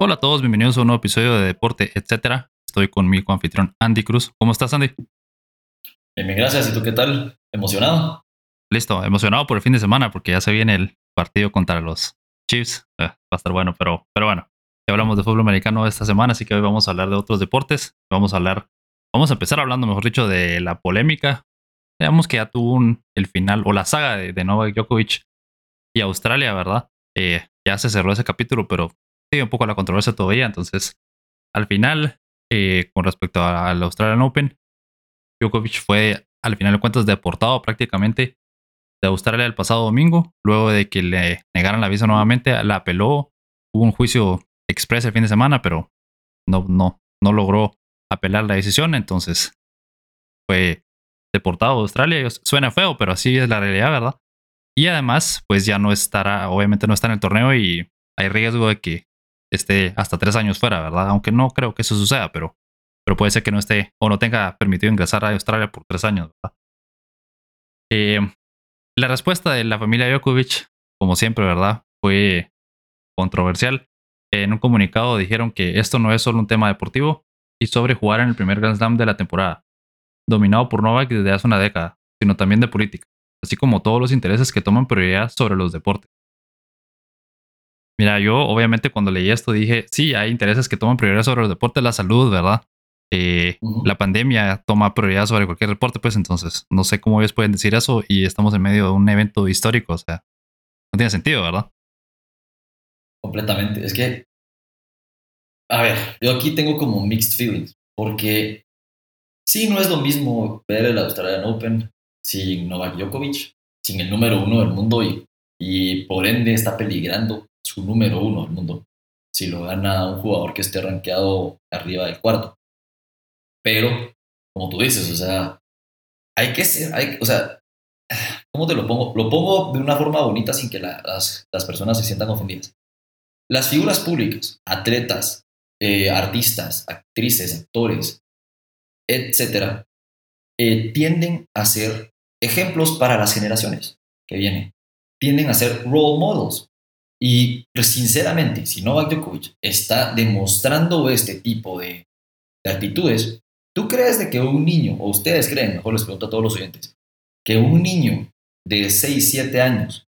Hola a todos, bienvenidos a un nuevo episodio de Deporte, etcétera. Estoy con mi coanfitrión Andy Cruz. ¿Cómo estás, Andy? Bien, gracias. ¿Y tú qué tal? ¿Emocionado? Listo, emocionado por el fin de semana porque ya se viene el partido contra los Chiefs. Eh, va a estar bueno, pero, pero bueno, ya hablamos de fútbol americano esta semana, así que hoy vamos a hablar de otros deportes. Vamos a hablar, vamos a empezar hablando, mejor dicho, de la polémica. Veamos que ya tuvo el final o la saga de, de Novak Djokovic y Australia, ¿verdad? Eh, ya se cerró ese capítulo, pero sigue un poco la controversia todavía. Entonces, al final, eh, con respecto al Australian Open, Djokovic fue, al final de cuentas, deportado prácticamente de Australia el pasado domingo, luego de que le negaran la visa nuevamente, la apeló, hubo un juicio express el fin de semana, pero no, no, no logró apelar la decisión, entonces fue deportado a Australia. Suena feo, pero así es la realidad, ¿verdad? Y además, pues ya no estará, obviamente no está en el torneo y hay riesgo de que esté hasta tres años fuera, ¿verdad? Aunque no creo que eso suceda, pero, pero puede ser que no esté o no tenga permitido ingresar a Australia por tres años, ¿verdad? Eh, la respuesta de la familia Djokovic, como siempre, ¿verdad? Fue controversial. En un comunicado dijeron que esto no es solo un tema deportivo y sobre jugar en el primer Grand Slam de la temporada, dominado por Novak desde hace una década, sino también de política, así como todos los intereses que toman prioridad sobre los deportes. Mira, yo obviamente cuando leí esto dije, sí, hay intereses que toman prioridad sobre los deportes, la salud, ¿verdad? Eh, la pandemia toma prioridad sobre cualquier deporte, pues entonces no sé cómo ellos pueden decir eso y estamos en medio de un evento histórico, o sea, no tiene sentido, ¿verdad? Completamente. Es que, a ver, yo aquí tengo como mixed feelings, porque sí, no es lo mismo ver el Australian Open sin Novak Djokovic, sin el número uno del mundo y, y por ende está peligrando su número uno del mundo si lo gana un jugador que esté rankeado arriba del cuarto. Pero, como tú dices, o sea, hay que ser, hay, o sea, ¿cómo te lo pongo? Lo pongo de una forma bonita sin que las, las, personas se sientan ofendidas. Las figuras públicas, atletas, eh, artistas, actrices, actores, etcétera, eh, tienden a ser ejemplos para las generaciones que vienen. Tienden a ser role models. Y pues, sinceramente, si Novak Djokovic está demostrando este tipo de, de actitudes, ¿tú crees de que un niño, o ustedes creen, mejor les pregunto a todos los oyentes, que un niño de 6, 7 años,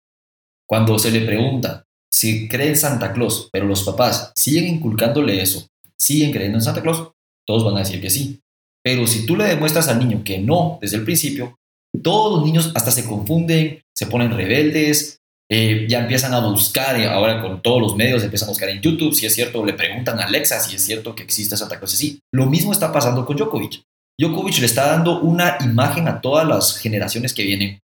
cuando se le pregunta si cree en Santa Claus, pero los papás siguen inculcándole eso, siguen creyendo en Santa Claus, todos van a decir que sí. Pero si tú le demuestras al niño que no desde el principio, todos los niños hasta se confunden, se ponen rebeldes, eh, ya empiezan a buscar, y ahora con todos los medios empiezan a buscar en YouTube, si es cierto, le preguntan a Alexa si es cierto que existe Santa Claus. Sí, lo mismo está pasando con Djokovic. Djokovic le está dando una imagen a todas las generaciones que vienen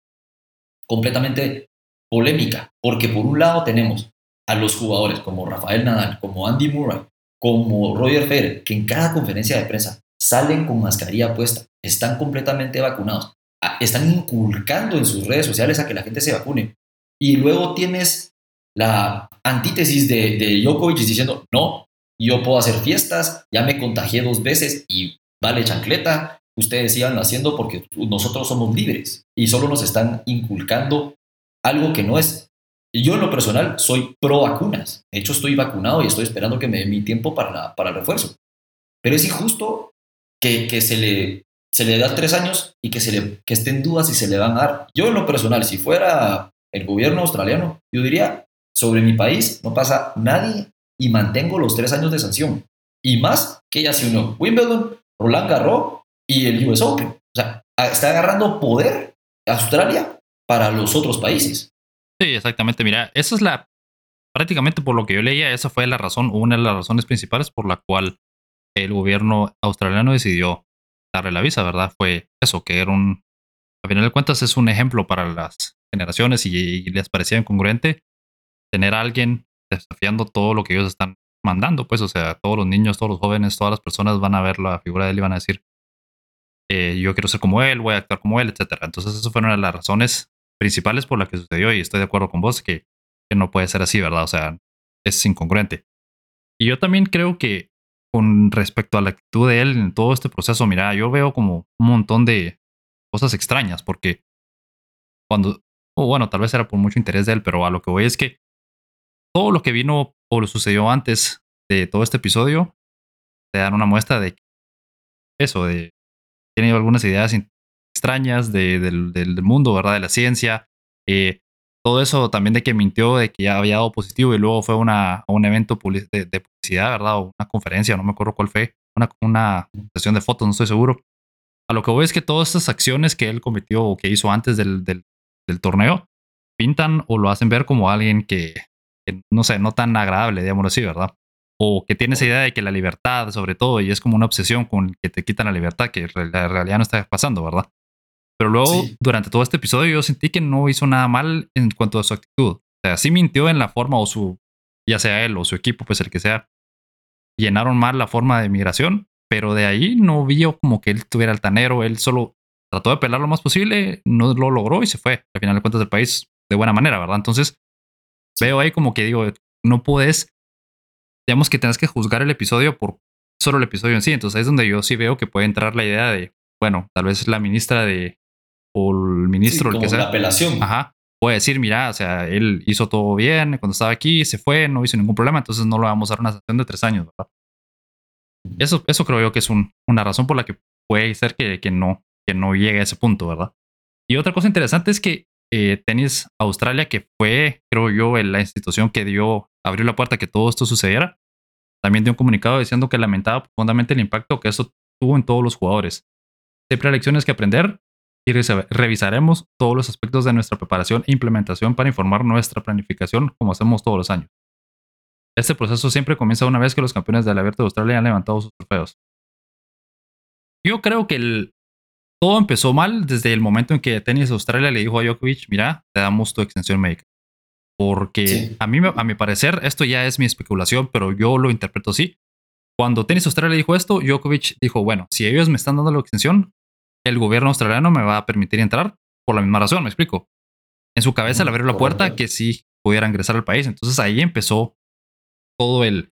completamente polémica, porque por un lado tenemos a los jugadores como Rafael Nadal, como Andy Murray, como Roger Federer, que en cada conferencia de prensa salen con mascarilla puesta, están completamente vacunados, están inculcando en sus redes sociales a que la gente se vacune. Y luego tienes la antítesis de, de Djokovic diciendo, no, yo puedo hacer fiestas, ya me contagié dos veces y vale chancleta, ustedes sigan haciendo porque nosotros somos libres y solo nos están inculcando algo que no es. Yo en lo personal soy pro vacunas, de hecho estoy vacunado y estoy esperando que me dé mi tiempo para, para el refuerzo. Pero es injusto que, que se, le, se le da tres años y que, se le, que esté en duda se le van a dar. Yo en lo personal, si fuera el gobierno australiano, yo diría, sobre mi país no pasa nadie y mantengo los tres años de sanción. Y más que ya se unió Wimbledon, Roland Garros y el US Open. O sea, está agarrando poder Australia para los otros países. Sí, exactamente. Mira, esa es la, prácticamente por lo que yo leía, esa fue la razón, una de las razones principales por la cual el gobierno australiano decidió darle la visa, ¿verdad? Fue eso, que era un, a final de cuentas es un ejemplo para las generaciones y, les parecía incongruente tener a alguien desafiando todo lo que ellos están mandando, pues, o sea, todos los niños, todos los jóvenes, todas las personas van a ver la figura de él y van a decir, eh, yo quiero ser como él, voy a actuar como él, etc. Entonces, eso fue una de las razones principales por las que sucedió y estoy de acuerdo con vos que, que no puede ser así, ¿verdad? O sea, es incongruente. Y yo también creo que con respecto a la actitud de él en todo este proceso, mira, yo veo como un montón de cosas extrañas, porque cuando o bueno, tal vez era por mucho interés de él, pero a lo que voy es que todo lo que vino o lo sucedió antes de todo este episodio te dan una muestra de eso, de tiene algunas ideas extrañas del, del, mundo, ¿verdad? De la ciencia. Eh, todo eso también de que mintió, de que ya había dado positivo y luego fue una, a un evento de, de, publicidad, ¿verdad? O una conferencia, no me acuerdo cuál fue, una, una sesión de fotos, no estoy seguro. A lo que voy es que todas estas acciones que él cometió o que hizo antes del, del torneo pintan o lo hacen ver como alguien que, que, no sé, no tan agradable, digamos así, ¿verdad? O que tiene esa idea de que la libertad, sobre todo, y es como una obsesión con que te quitan la libertad, que la realidad no está pasando, ¿verdad? Pero luego, durante todo este episodio, yo sentí que no hizo nada mal en cuanto a su actitud. O sea, sí mintió en la forma o su, ya sea él o su equipo, pues el que sea, llenaron mal la forma de migración, pero de ahí no vio como que él tuviera altanero, él solo trató de pelar lo más posible, no lo logró y se fue. Al final de cuentas del país de buena manera, ¿verdad? Entonces, veo ahí como que digo, no puedes, digamos que tenés que juzgar el episodio por solo el episodio en sí. Entonces ahí es donde yo sí veo que puede entrar la idea de, bueno, tal vez la ministra de, o el ministro, el que sea. La apelación. Ajá. Puede decir, mira, o sea, él hizo todo bien cuando estaba aquí, se fue, no hizo ningún problema, entonces no le vamos a dar una sanción de tres años, ¿verdad? Eso, eso creo yo que es una razón por la que puede ser que, que, no, que no llegue a ese punto, ¿verdad? Y otra cosa interesante es que eh, Tenis Australia, que fue, creo yo, la institución que dio, abrió la puerta a que todo esto sucediera, también dio un comunicado diciendo que lamentaba profundamente el impacto que eso tuvo en todos los jugadores. Siempre hay lecciones que aprender y revisaremos todos los aspectos de nuestra preparación e implementación para informar nuestra planificación como hacemos todos los años. Este proceso siempre comienza una vez que los campeones del Abierto de Australia han levantado sus trofeos. Yo creo que el, todo empezó mal desde el momento en que Tenis Australia le dijo a Djokovic, mira, te damos tu extensión médica. Porque a mí, a mi parecer, esto ya es mi especulación, pero yo lo interpreto así. Cuando Tenis Australia dijo esto, Djokovic dijo, bueno, si ellos me están dando la extensión, el gobierno australiano me va a permitir entrar por la misma razón, me explico. En su cabeza le abrió la puerta que sí pudiera ingresar al país. Entonces ahí empezó todo el,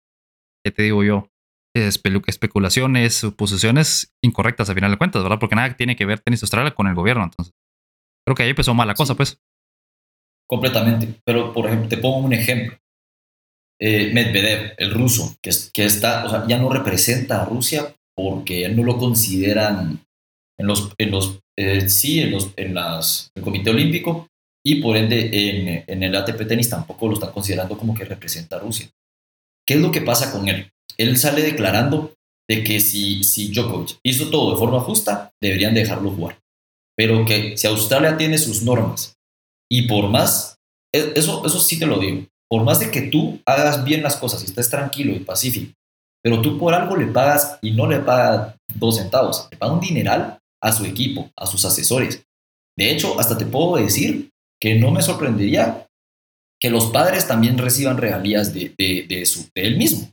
¿qué te digo yo? Especulaciones, suposiciones incorrectas a final de cuentas, ¿verdad? Porque nada tiene que ver Tenis Australia con el gobierno. Entonces, creo que ahí empezó mal la cosa, pues. Completamente. Pero, por ejemplo, te pongo un ejemplo. Eh, Medvedev, el ruso, que, que está, o sea, ya no representa a Rusia porque no lo consideran en los, en los eh, sí, en, los, en las, el Comité Olímpico y por ende en, en, el ATP Tenis tampoco lo están considerando como que representa a Rusia. ¿Qué es lo que pasa con él? Él sale declarando de que si, si Djokovic hizo todo de forma justa, deberían dejarlo jugar. Pero que si Australia tiene sus normas y por más, e, eso, eso sí te lo digo, por más de que tú hagas bien las cosas y estés tranquilo y pacífico, pero tú por algo le pagas y no le pagas dos centavos, le pagas un dineral a su equipo, a sus asesores. De hecho, hasta te puedo decir que no me sorprendería que los padres también reciban regalías de, de, su, de él mismo.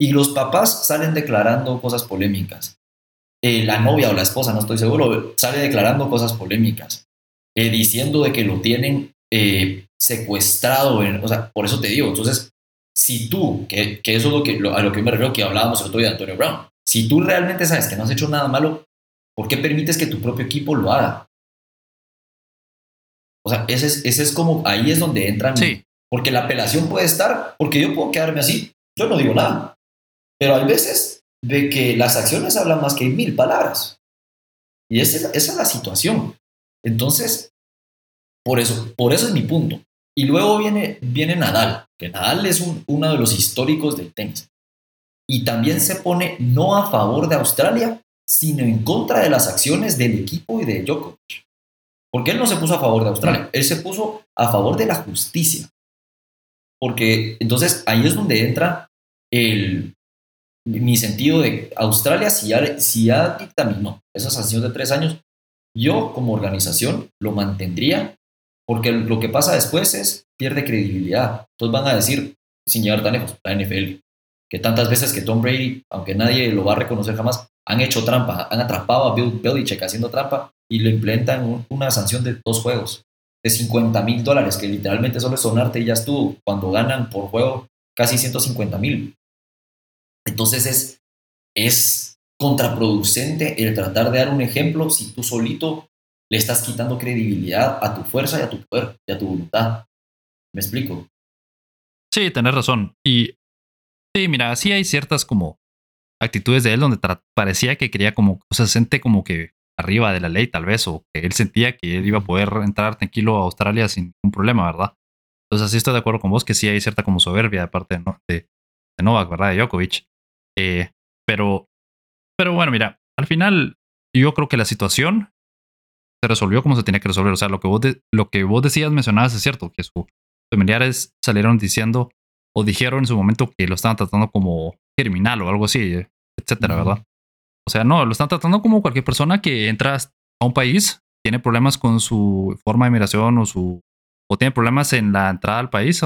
Y los papás salen declarando cosas polémicas. Eh, la novia o la esposa, no estoy seguro, sale declarando cosas polémicas, eh, diciendo de que lo tienen eh, secuestrado. o sea, por eso te digo, entonces, si tú, que, que eso es lo que, a lo que me refiero que hablábamos el otro día de Antonio Brown, si tú realmente sabes que no has hecho nada malo, ¿Por qué permites que tu propio equipo lo haga? O sea, ese es, ese es como, ahí es donde entran. Sí. Porque la apelación puede estar, porque yo puedo quedarme así, yo no digo nada. Pero hay veces de que las acciones hablan más que mil palabras. Y esa, esa es la situación. Entonces, por eso, por eso es mi punto. Y luego viene, viene Nadal, que Nadal es uno de los históricos del tenis. Y también se pone no a favor de Australia, sino en contra de las acciones del equipo y de Djokovic. Porque él no se puso a favor de Australia, él se puso a favor de la justicia. Porque entonces ahí es donde entra el, mi sentido de Australia, si ya, si ya dictaminó esa sanción de tres años, yo como organización lo mantendría porque lo que pasa después es pierde credibilidad. Entonces van a decir, sin llegar tan lejos, la NFL, que tantas veces que Tom Brady, aunque nadie lo va a reconocer jamás, han hecho trampa, han atrapado a Bill Belichick haciendo trampa y le implementan una sanción de dos juegos de 50 mil dólares, que literalmente solo es sonarte y ya estuvo, cuando ganan por juego casi 150 mil. Entonces es, es contraproducente el tratar de dar un ejemplo si tú solito le estás quitando credibilidad a tu fuerza y a tu poder y a tu voluntad. ¿Me explico? Sí, tenés razón. Y Sí, mira, sí hay ciertas como actitudes de él donde parecía que quería como, o sea, se siente como que arriba de la ley tal vez, o que él sentía que él iba a poder entrar tranquilo a Australia sin ningún problema, ¿verdad? Entonces sí estoy de acuerdo con vos que sí hay cierta como soberbia de parte de, de, Novak, ¿verdad? De Djokovic. Eh, pero, pero bueno, mira, al final yo creo que la situación se resolvió como se tenía que resolver. O sea, lo que vos, lo que vos decías, mencionabas es cierto, que sus familiares salieron diciendo o dijeron en su momento que lo estaban tratando como criminal o algo así, etcétera, ¿verdad? O sea, no, lo están tratando como cualquier persona que entra a un país, tiene problemas con su forma de migración o su o tiene problemas en la entrada al país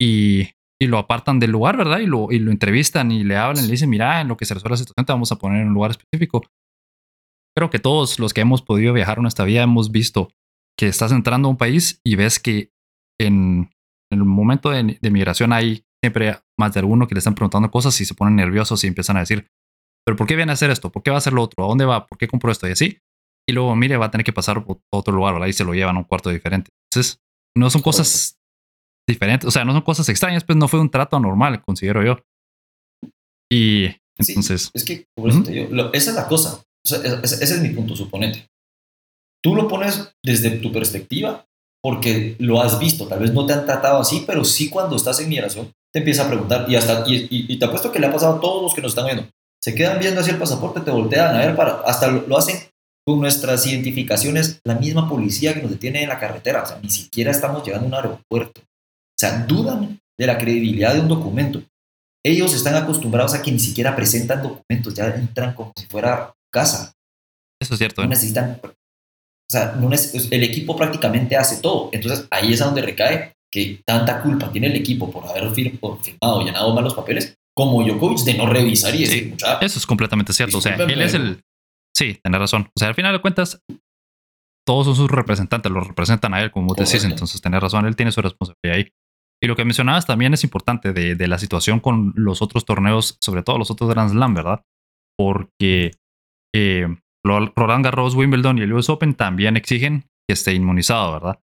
y, y lo apartan del lugar, ¿verdad? Y lo, y lo entrevistan y le hablan, le dicen, mira, en lo que se resuelve la situación te vamos a poner en un lugar específico. Creo que todos los que hemos podido viajar en nuestra vida hemos visto que estás entrando a un país y ves que en, en el momento de, de migración hay siempre más de alguno que le están preguntando cosas y se ponen nerviosos y empiezan a decir, pero ¿por qué viene a hacer esto? ¿Por qué va a hacer lo otro? ¿A dónde va? ¿Por qué compró esto? Y así. Y luego, mire, va a tener que pasar a otro lugar, ¿verdad? Y se lo llevan a un cuarto diferente. Entonces, no son cosas diferentes, o sea, no son cosas extrañas, pues no fue un trato normal, considero yo. Y entonces... es que, por eso te digo, esa es la cosa. O sea, ese, es mi punto, suponete. Tú lo pones desde tu perspectiva porque lo has visto, tal vez no te han tratado así, pero sí cuando estás en migración te empieza a preguntar y hasta y, y, te apuesto que le ha pasado a todos los que nos están viendo se quedan viendo hacia el pasaporte, te voltean a ver para, hasta lo, hacen con nuestras identificaciones, la misma policía que nos detiene en la carretera, o sea, ni siquiera estamos llegando a un aeropuerto. O sea, dudan de la credibilidad de un documento. Ellos están acostumbrados a que ni siquiera presentan documentos, ya entran como si fuera casa. Eso es cierto. No ¿eh? necesitan, o sea, no el equipo prácticamente hace todo. Entonces ahí es a donde recae que tanta culpa tiene el equipo por haber firmado y llenado mal los papeles, como Djokovic de no revisar y decir, Eso es completamente cierto. O sea, él es el. Sí, tenés razón. O sea, al final de cuentas, todos son sus representantes, lo representan a él, como vos decís. Entonces, tenés razón, él tiene su responsabilidad ahí. Y lo que mencionabas también es importante de, de la situación con los otros torneos, sobre todo los otros Grand Slam, ¿verdad? Porque eh, Roland Garros, Wimbledon y el US Open también exigen que esté inmunizado, ¿verdad?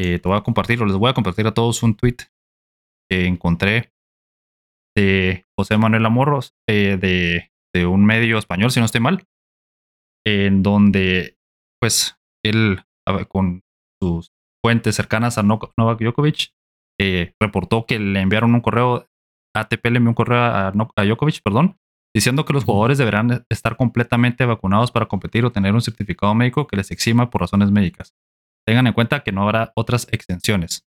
Eh, te voy a compartir, o les voy a compartir a todos un tweet que encontré de José Manuel Amorros, eh, de, de, un medio español, si no estoy mal, en donde, pues, él, con sus fuentes cercanas a Novak Djokovic, eh, reportó que le enviaron un correo, ATP le envió un correo a, a Djokovic, perdón, diciendo que los jugadores deberán estar completamente vacunados para competir o tener un certificado médico que les exima por razones médicas. Tengan en cuenta que no habrá otras extensiones.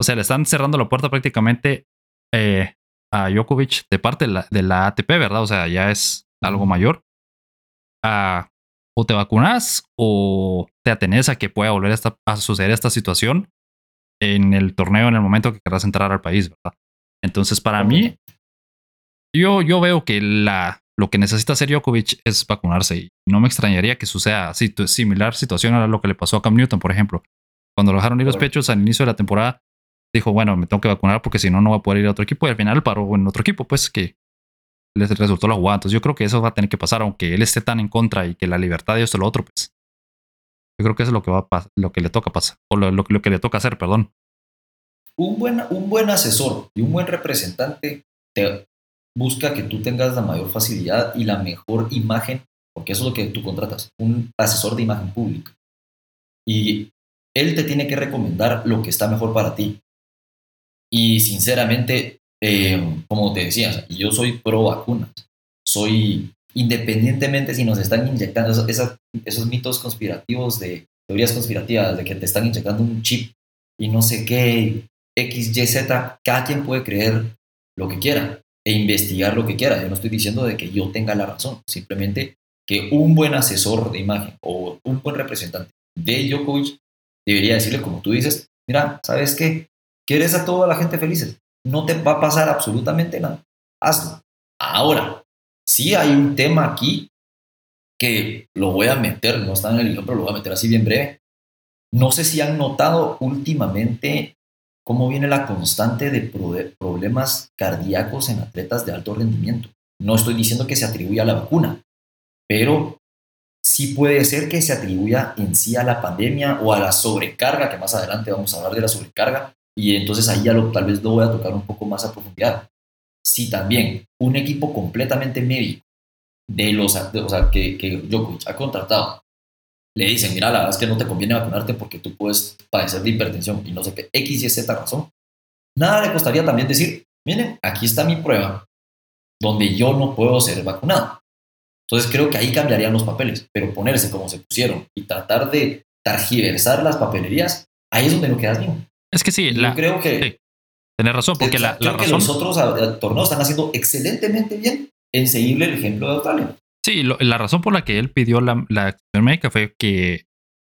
O sea, le están cerrando la puerta prácticamente eh, a Djokovic de parte de la, ATP, ¿verdad? O sea, ya es algo mayor. Ah, o te vacunas o te atenes a que pueda volver a, suceder esta situación en el torneo en el momento que querrás entrar al país, ¿verdad? Entonces, para mí, yo, yo veo que la, lo que necesita hacer Djokovic es vacunarse y no me extrañaría que suceda así, similar situación a lo que le pasó a Cam Newton, por ejemplo. Cuando lo dejaron ir los pechos al inicio de la temporada, dijo, bueno, me tengo que vacunar porque si no, no va a poder ir a otro equipo. Y al final paró en otro equipo, pues que les resultó la jugada. Entonces yo creo que eso va a tener que pasar, aunque él esté tan en contra y que la libertad de esto lo otro, pues. Yo creo que eso es lo que va a lo que le toca pasar, o lo, lo, que le toca hacer, perdón. Un buen, un buen asesor y un buen representante te busca que tú tengas la mayor facilidad y la mejor imagen, porque eso es lo que tú contratas, un asesor de imagen pública. Y él te tiene que recomendar lo que está mejor para ti. Y sinceramente, eh, como te decía, yo soy pro vacunas. Soy, independientemente si nos están inyectando esos, mitos conspirativos de teorías conspirativas, de que te están inyectando un chip y no sé qué, X, Y, Z, cada quien puede creer lo que quiera e investigar lo que quiera. Yo no estoy diciendo de que yo tenga la razón, simplemente que un buen asesor de imagen o un buen representante de Djokovic debería decirle, como tú dices, mira, ¿sabes qué? ¿Quieres a toda la gente felices? No te va a pasar absolutamente nada. Hazlo. Ahora, sí hay un tema aquí que lo voy a meter, no está en el guion, pero lo voy a meter así bien breve. No sé si han notado últimamente cómo viene la constante de problemas cardíacos en atletas de alto rendimiento. No estoy diciendo que se atribuya a la vacuna, pero sí puede ser que se atribuya en sí a la pandemia o a la sobrecarga, que más adelante vamos a hablar de la sobrecarga, y entonces ahí ya lo, tal vez lo voy a tocar un poco más a profundidad. Si también un equipo completamente médico de los, o sea, que, que Djokovic ha contratado, le dicen, mira, la verdad es que no te conviene vacunarte porque tú puedes padecer de hipertensión y no sé qué, X y Z razón, nada le costaría también decir, miren, aquí está mi prueba donde yo no puedo ser vacunado. Entonces creo que ahí cambiarían los papeles, pero ponerse como se pusieron y tratar de targiversar las papelerías, ahí es donde no quedas bien. Es que sí, yo creo que... Tienes razón, porque la, creo razón... que los otros torneos están haciendo excelentemente bien en seguirle el ejemplo de Australia. Sí, la razón por la que él pidió la, la acción médica fue que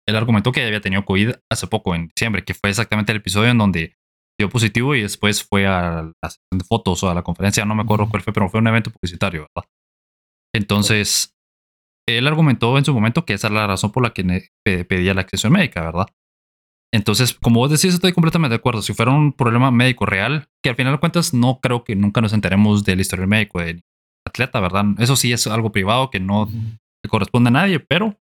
él argumentó que había tenido COVID hace poco, en diciembre, que fue exactamente el episodio en donde dio positivo y después fue a la sesión de fotos o a la conferencia, no me acuerdo cuál fue, pero fue un evento publicitario, ¿verdad? Entonces, él argumentó en su momento que esa es la razón por la que pedía la acción médica, ¿verdad? Entonces, como vos decís, estoy completamente de acuerdo. Si fuera un problema médico real, que al final de cuentas no creo que nunca nos enteremos del historial médico de atleta, ¿verdad? Eso sí es algo privado que no le corresponde a nadie, pero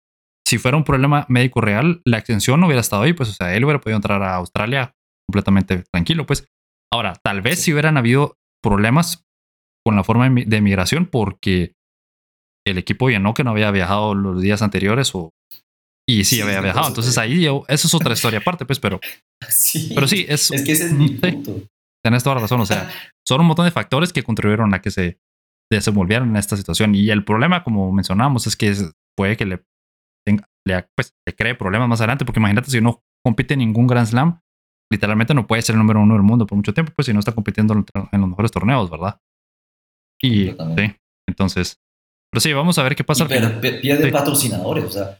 si fuera un problema médico real, la extensión no hubiera estado ahí, pues, o sea, él hubiera podido entrar a Australia completamente tranquilo, pues. Ahora, tal vez si hubieran habido problemas con la forma de migración porque el equipo no que no había viajado los días anteriores o y sí, había viajado. Entonces ahí eso es otra historia aparte, pues, pero sí, pero sí, es, es que ese es mi punto. Tienes toda la razón. O sea, son un montón de factores que contribuyeron a que se desenvolvieran en esta situación. Y el problema, como mencionábamos, es que puede que le, le, pues, le cree problemas más adelante, porque imagínate si no compite en ningún Grand Slam, literalmente no puede ser el número uno del mundo por mucho tiempo, pues si no está compitiendo en los mejores torneos, ¿verdad? Y sí, entonces, pero sí, vamos a ver qué pasa. Y pierde patrocinadores, o sea,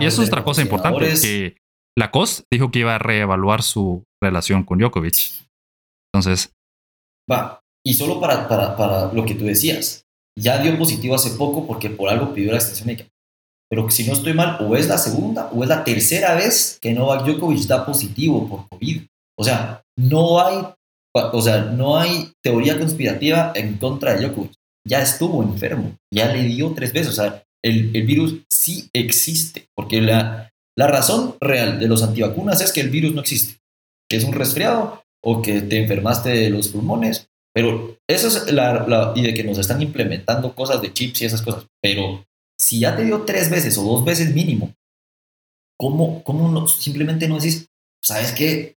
y eso es otra cosa importante, que la COS dijo que iba a reevaluar su relación con Djokovic. Entonces... Va, y solo para, para, para lo que tú decías, ya dio positivo hace poco porque por algo pidió la extensión médica. Pero si no estoy mal, o es la segunda o es la tercera vez que Novak Djokovic da positivo por COVID. O sea, no hay, o sea, no hay teoría conspirativa en contra de Djokovic. Ya estuvo enfermo, ya le dio tres veces. O sea, el, virus sí existe, porque la, la razón real de los antivacunas es que el virus no existe, que es un resfriado o que te enfermaste de los pulmones, pero eso es la, y de que nos están implementando cosas de chips y esas cosas, pero si ya te dio tres veces o dos veces mínimo, ¿cómo, cómo simplemente no decís, sabes qué?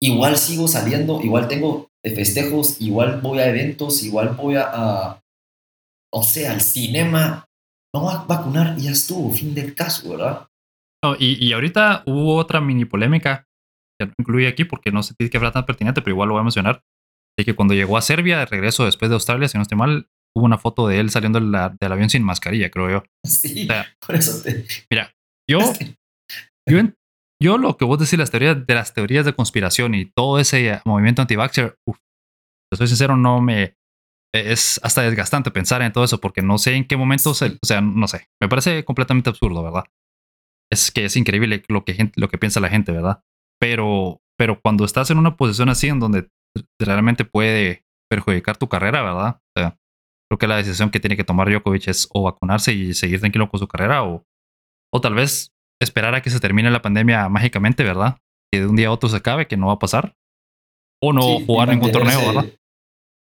Igual sigo saliendo, igual tengo festejos, igual voy a eventos, igual voy a, a o sea, al cinema, vamos a vacunar y ya estuvo, fin del caso, ¿verdad? y, ahorita hubo otra mini polémica que no incluye aquí porque no si que hablar tan pertinente, pero igual lo voy a mencionar. De que cuando llegó a Serbia, de regreso después de Australia, si no estoy mal, hubo una foto de él saliendo del, avión sin mascarilla, creo yo. Sí, por eso te. Mira, yo, yo, yo, lo que vos decís las teorías de las teorías de conspiración y todo ese movimiento anti-vaxxer, soy sincero, no me, es hasta desgastante pensar en todo eso porque no sé en qué momento, o sea, no sé, me parece completamente absurdo, ¿verdad? Es que es increíble lo que, lo que piensa la gente, ¿verdad? Pero, pero cuando estás en una posición así en donde realmente puede perjudicar tu carrera, ¿verdad? O sea, creo que la decisión que tiene que tomar Djokovic es o vacunarse y seguir tranquilo con su carrera o, o tal vez esperar a que se termine la pandemia mágicamente, ¿verdad? Que de un día a otro se acabe, que no va a pasar. O no jugar ningún torneo, ¿verdad?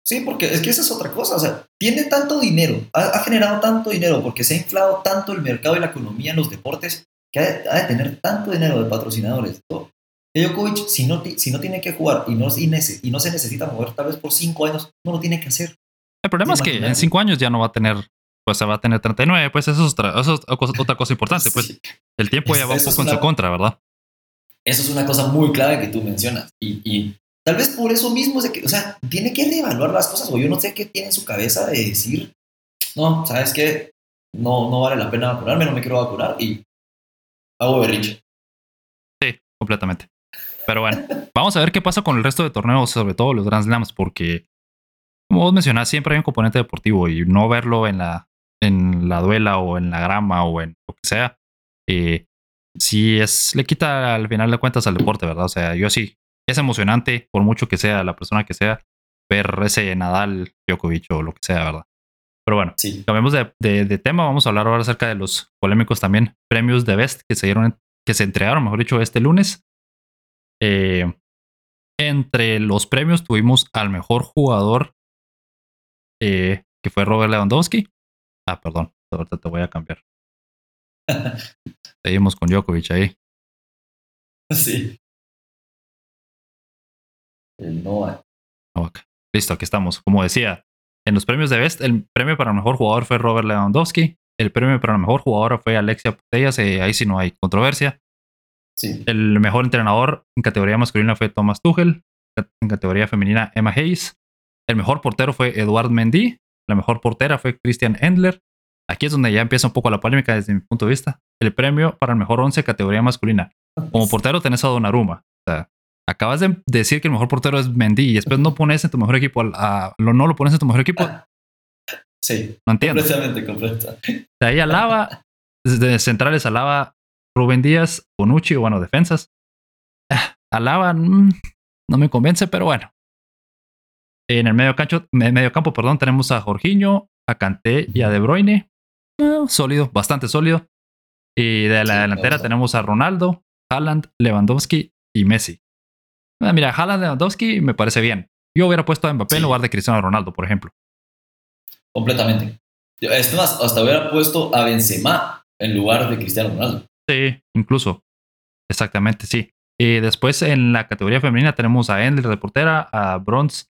Sí, porque es que esa es otra cosa. O sea, tiene tanto dinero, ha, generado tanto dinero porque se ha inflado tanto el mercado y la economía en los deportes que ha de, tener tanto dinero de patrocinadores. Todo. Djokovic, si no, si no tiene que jugar y no, y, y no se necesita mover tal vez por cinco años, no lo tiene que hacer. El problema es que en cinco años ya no va a tener, pues se va a tener 39, pues eso es otra, eso es otra cosa importante. Pues el tiempo ya va un poco en su contra, ¿verdad? Eso es una cosa muy clave que tú mencionas. Y, y Tal vez por eso mismo, de que, o sea, tiene que reevaluar las cosas, o yo no sé qué tiene en su cabeza de decir, no, ¿sabes qué? No, no vale la pena vacunarme, no me quiero vacunar y hago berrinche. Sí, completamente. Pero bueno, vamos a ver qué pasa con el resto de torneos, sobre todo los Grand Slams, porque, como vos mencionás, siempre hay un componente deportivo y no verlo en la, en la duela o en la grama o en lo que sea, eh, sí es, le quita al final de cuentas al deporte, ¿verdad? O sea, yo sí, es emocionante, por mucho que sea la persona que sea, ver ese Nadal, Djokovic o lo que sea, ¿verdad? Pero bueno, sí. cambiemos de, tema. Vamos a hablar ahora acerca de los polémicos también premios de Best que se dieron, que se entregaron, mejor dicho, este lunes. Eh, entre los premios tuvimos al mejor jugador eh, que fue Robert Lewandowski. Ah, perdón, ahorita te voy a cambiar. Seguimos con Djokovic ahí. Sí. El Novak. Novak. Listo, aquí estamos. Como decía, en los premios de Best, el premio para el mejor jugador fue Robert Lewandowski. El premio para el mejor jugador fue Alexia Putellas. Eh, ahí sí no hay controversia. Sí. El mejor entrenador en categoría masculina fue Thomas Tuchel. En categoría femenina, Emma Hayes. El mejor portero fue Eduard Mendy. La mejor portera fue Christian Endler. Aquí es donde ya empieza un poco la polémica desde mi punto de vista. El premio para el mejor 11 categoría masculina. Como portero tenés a Donnarumma. O sea, acabas de decir que el mejor portero es Mendy y después no pones en tu mejor equipo, a, no lo pones en tu mejor equipo. Sí. No entiendo. Completamente, completa. De ahí alaba, desde centrales alaba Rubén Díaz, Bonucci, o bueno, defensas. Ah, Alaba mm, no me convence, pero bueno. En el medio, cancho, medio campo perdón, tenemos a Jorginho, a Kanté y a De Bruyne. Eh, sólido, bastante sólido. Y de la Sí, delantera tenemos a Ronaldo, Haaland, Lewandowski y Messi. Ah, mira, Haaland, Lewandowski me parece bien. Yo hubiera puesto a Mbappé en lugar de Cristiano Ronaldo, por ejemplo. Completamente. Es más, hasta hubiera puesto a Benzema en lugar de Cristiano Ronaldo. Sí, incluso. Exactamente, sí. Y después en la categoría femenina tenemos a Endler de portera, a Bronze,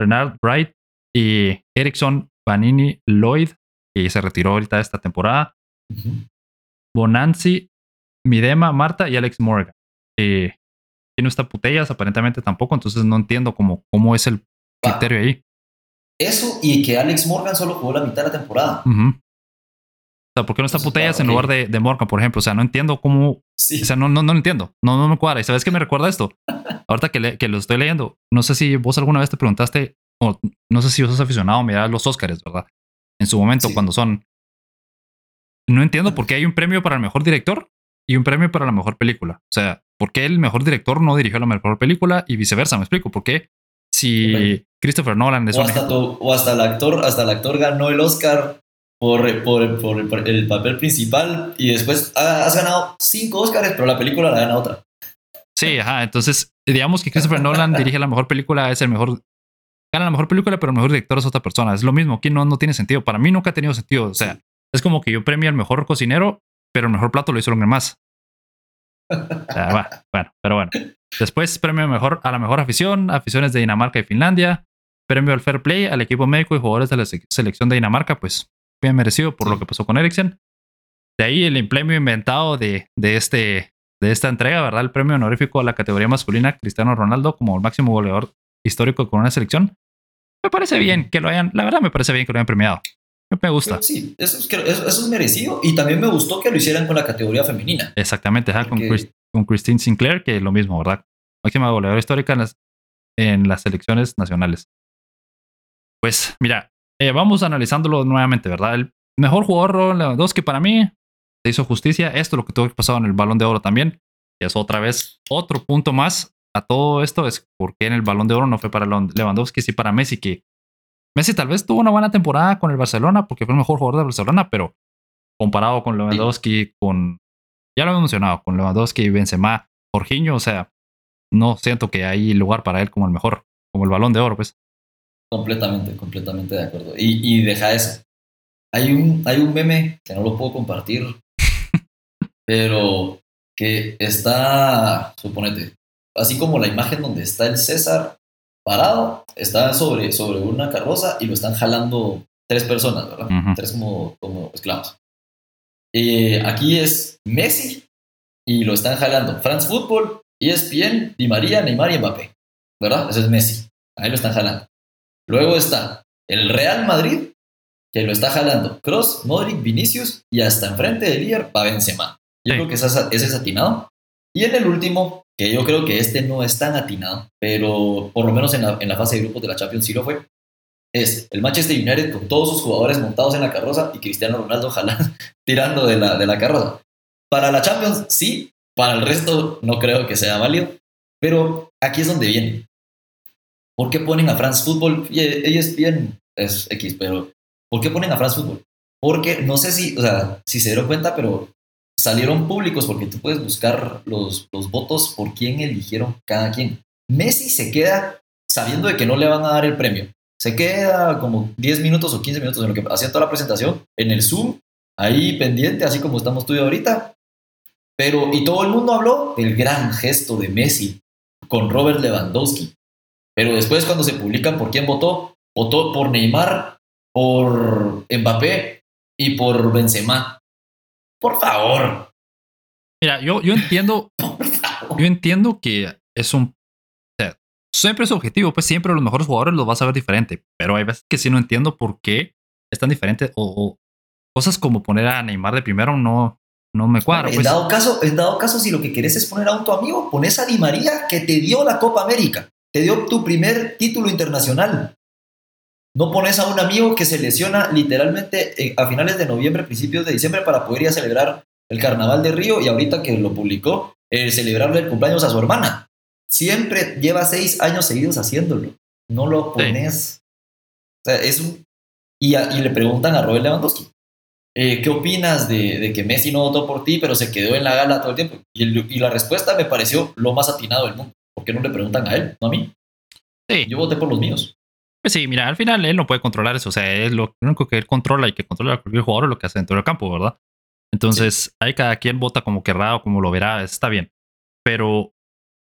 Renard Bright y Erickson Vanini Lloyd, que se retiró ahorita esta temporada. Bonanzi, Midema, Marta y Alex Morgan. Y no está Putellas, aparentemente tampoco, entonces no entiendo cómo, cómo es el criterio ahí. Eso y que Alex Morgan solo jugó la mitad de la temporada. O sea, ¿por qué no está Entonces, Putellas claro, en lugar de, de Morgan, por ejemplo? O sea, no entiendo cómo, Sí. O sea, no, no, no lo entiendo. No, no me cuadra. ¿Y sabes qué me recuerda esto? Ahorita que, le- que lo estoy leyendo, no sé si vos alguna vez te preguntaste, o no sé si vos sos aficionado a mirar los Oscars, ¿verdad? En su momento, Sí. cuando son. No entiendo por qué hay un premio para el mejor director y un premio para la mejor película. O sea, ¿por qué el mejor director no dirigió la mejor película y viceversa? Me explico. ¿Por qué? Si. Christopher Nolan es o un hasta, ejemplo- tu- o hasta el actor, hasta el actor ganó el Oscar por, por, por el, por el papel principal y después ah, has ganado cinco Oscars, pero la película la gana otra. Sí, ajá. Entonces, digamos que Christopher Nolan dirige la mejor película, es el mejor. Gana la mejor película, pero el mejor director es otra persona. Es lo mismo. Aquí no, no tiene sentido. Para mí nunca ha tenido sentido. O sea, es como que yo premio al mejor cocinero, pero el mejor plato lo hizo alguien más. Sea, bueno, pero bueno. Después, premio a mejor, a la mejor afición, aficiones de Dinamarca y Finlandia. Premio al Fair Play, al equipo médico y jugadores de la se- selección de Dinamarca, pues bien merecido por Sí. lo que pasó con Eriksen. De ahí el premio inventado de, de, este, de esta entrega, ¿verdad? El premio honorífico a la categoría masculina, Cristiano Ronaldo, como el máximo goleador histórico con una selección. Me parece bien que lo hayan, la verdad me parece bien que lo hayan premiado. Me gusta. Sí, eso es, eso, eso es merecido y también me gustó que lo hicieran con la categoría femenina. Exactamente, con, Chris- con Christine Sinclair, que es lo mismo, ¿verdad? Máxima goleadora histórica en las, en las selecciones nacionales. Pues mira, eh, vamos analizándolo nuevamente, ¿verdad? El mejor jugador, Lewandowski, para mí, se hizo justicia. Esto es lo que tuvo que pasar en el Balón de Oro también. Y es otra vez otro punto más a todo esto, es porque en el Balón de Oro no fue para Lewandowski, sí para Messi, que Messi tal vez tuvo una buena temporada con el Barcelona porque fue el mejor jugador de Barcelona, pero comparado con Lewandowski, con ya lo hemos mencionado, con Lewandowski, Benzema, Jorginho, o sea, no siento que hay lugar para él como el mejor, como el balón de oro, pues. Completamente, completamente de acuerdo. Y, y deja eso. Hay un, hay un meme que no lo puedo compartir, pero que está, suponete, así como la imagen donde está el César parado, está sobre, sobre una carroza y lo están jalando tres personas, ¿verdad? Tres como, como esclavos. Eh, aquí es Messi y lo están jalando France Football, ESPN, Di María, Neymar y Mbappé, ¿verdad? Ese es Messi. Ahí lo están jalando. Luego está el Real Madrid, que lo está jalando Cross, Modric, Vinicius y hasta enfrente del líder va Benzema. Yo Sí. creo que ese es, ese es atinado. Y en el último, que yo creo que este no es tan atinado, pero por lo menos en la, en la fase de grupos de la Champions sí lo fue, es el Manchester United con todos sus jugadores montados en la carroza y Cristiano Ronaldo jalando, tirando de la, de la carroza. Para la Champions sí, para el resto no creo que sea válido, pero aquí es donde viene. ¿Por qué ponen a France Football? Ella es bien, es X, pero ¿por qué ponen a France Football? Porque no sé si, o sea, si se dieron cuenta, pero salieron públicos porque tú puedes buscar los, los votos por quién eligieron cada quien. Messi se queda sabiendo de que no le van a dar el premio. se queda como 10 minutos o 15 minutos en lo que hacía toda la presentación en el Zoom, ahí pendiente, así como estamos tú y ahorita. Pero, y todo el mundo habló del gran gesto de Messi con Robert Lewandowski. Pero después cuando se publican por quién votó, votó por Neymar, por Mbappé y por Benzema. Por favor. Mira, yo, yo entiendo, yo entiendo que es un siempre es objetivo, pues siempre los mejores jugadores los vas a ver diferente, pero hay veces que sí no entiendo por qué es tan diferente o, cosas como poner a Neymar de primero no, no me cuadra. En, pues. dado caso, en dado caso, si lo que quieres es poner a un tu amigo, pones a Di María que te dio la Copa América, te dio tu primer título internacional. No pones a un amigo que se lesiona literalmente eh, a finales de noviembre, principios de diciembre para poder ir a celebrar el Carnaval de Río y ahorita que lo publicó, eh, celebrarle el cumpleaños a su hermana. Siempre lleva seis años seguidos haciéndolo. No lo pones. O sea, es un. Y, le preguntan a Robert Lewandowski, eh, ¿qué opinas de, que Messi no votó por ti, pero se quedó en la gala todo el tiempo? Y, la respuesta me pareció lo más atinado del mundo. ¿Por qué no le preguntan a él, no a mí? Sí. Yo voté por los míos. Pues sí, mira, al final él no puede controlar eso. O sea, es lo único que él controla y que controla a cualquier jugador es lo que hace dentro del campo, ¿verdad? Entonces, ahí cada quien vota como querrá o como lo verá, está bien. Pero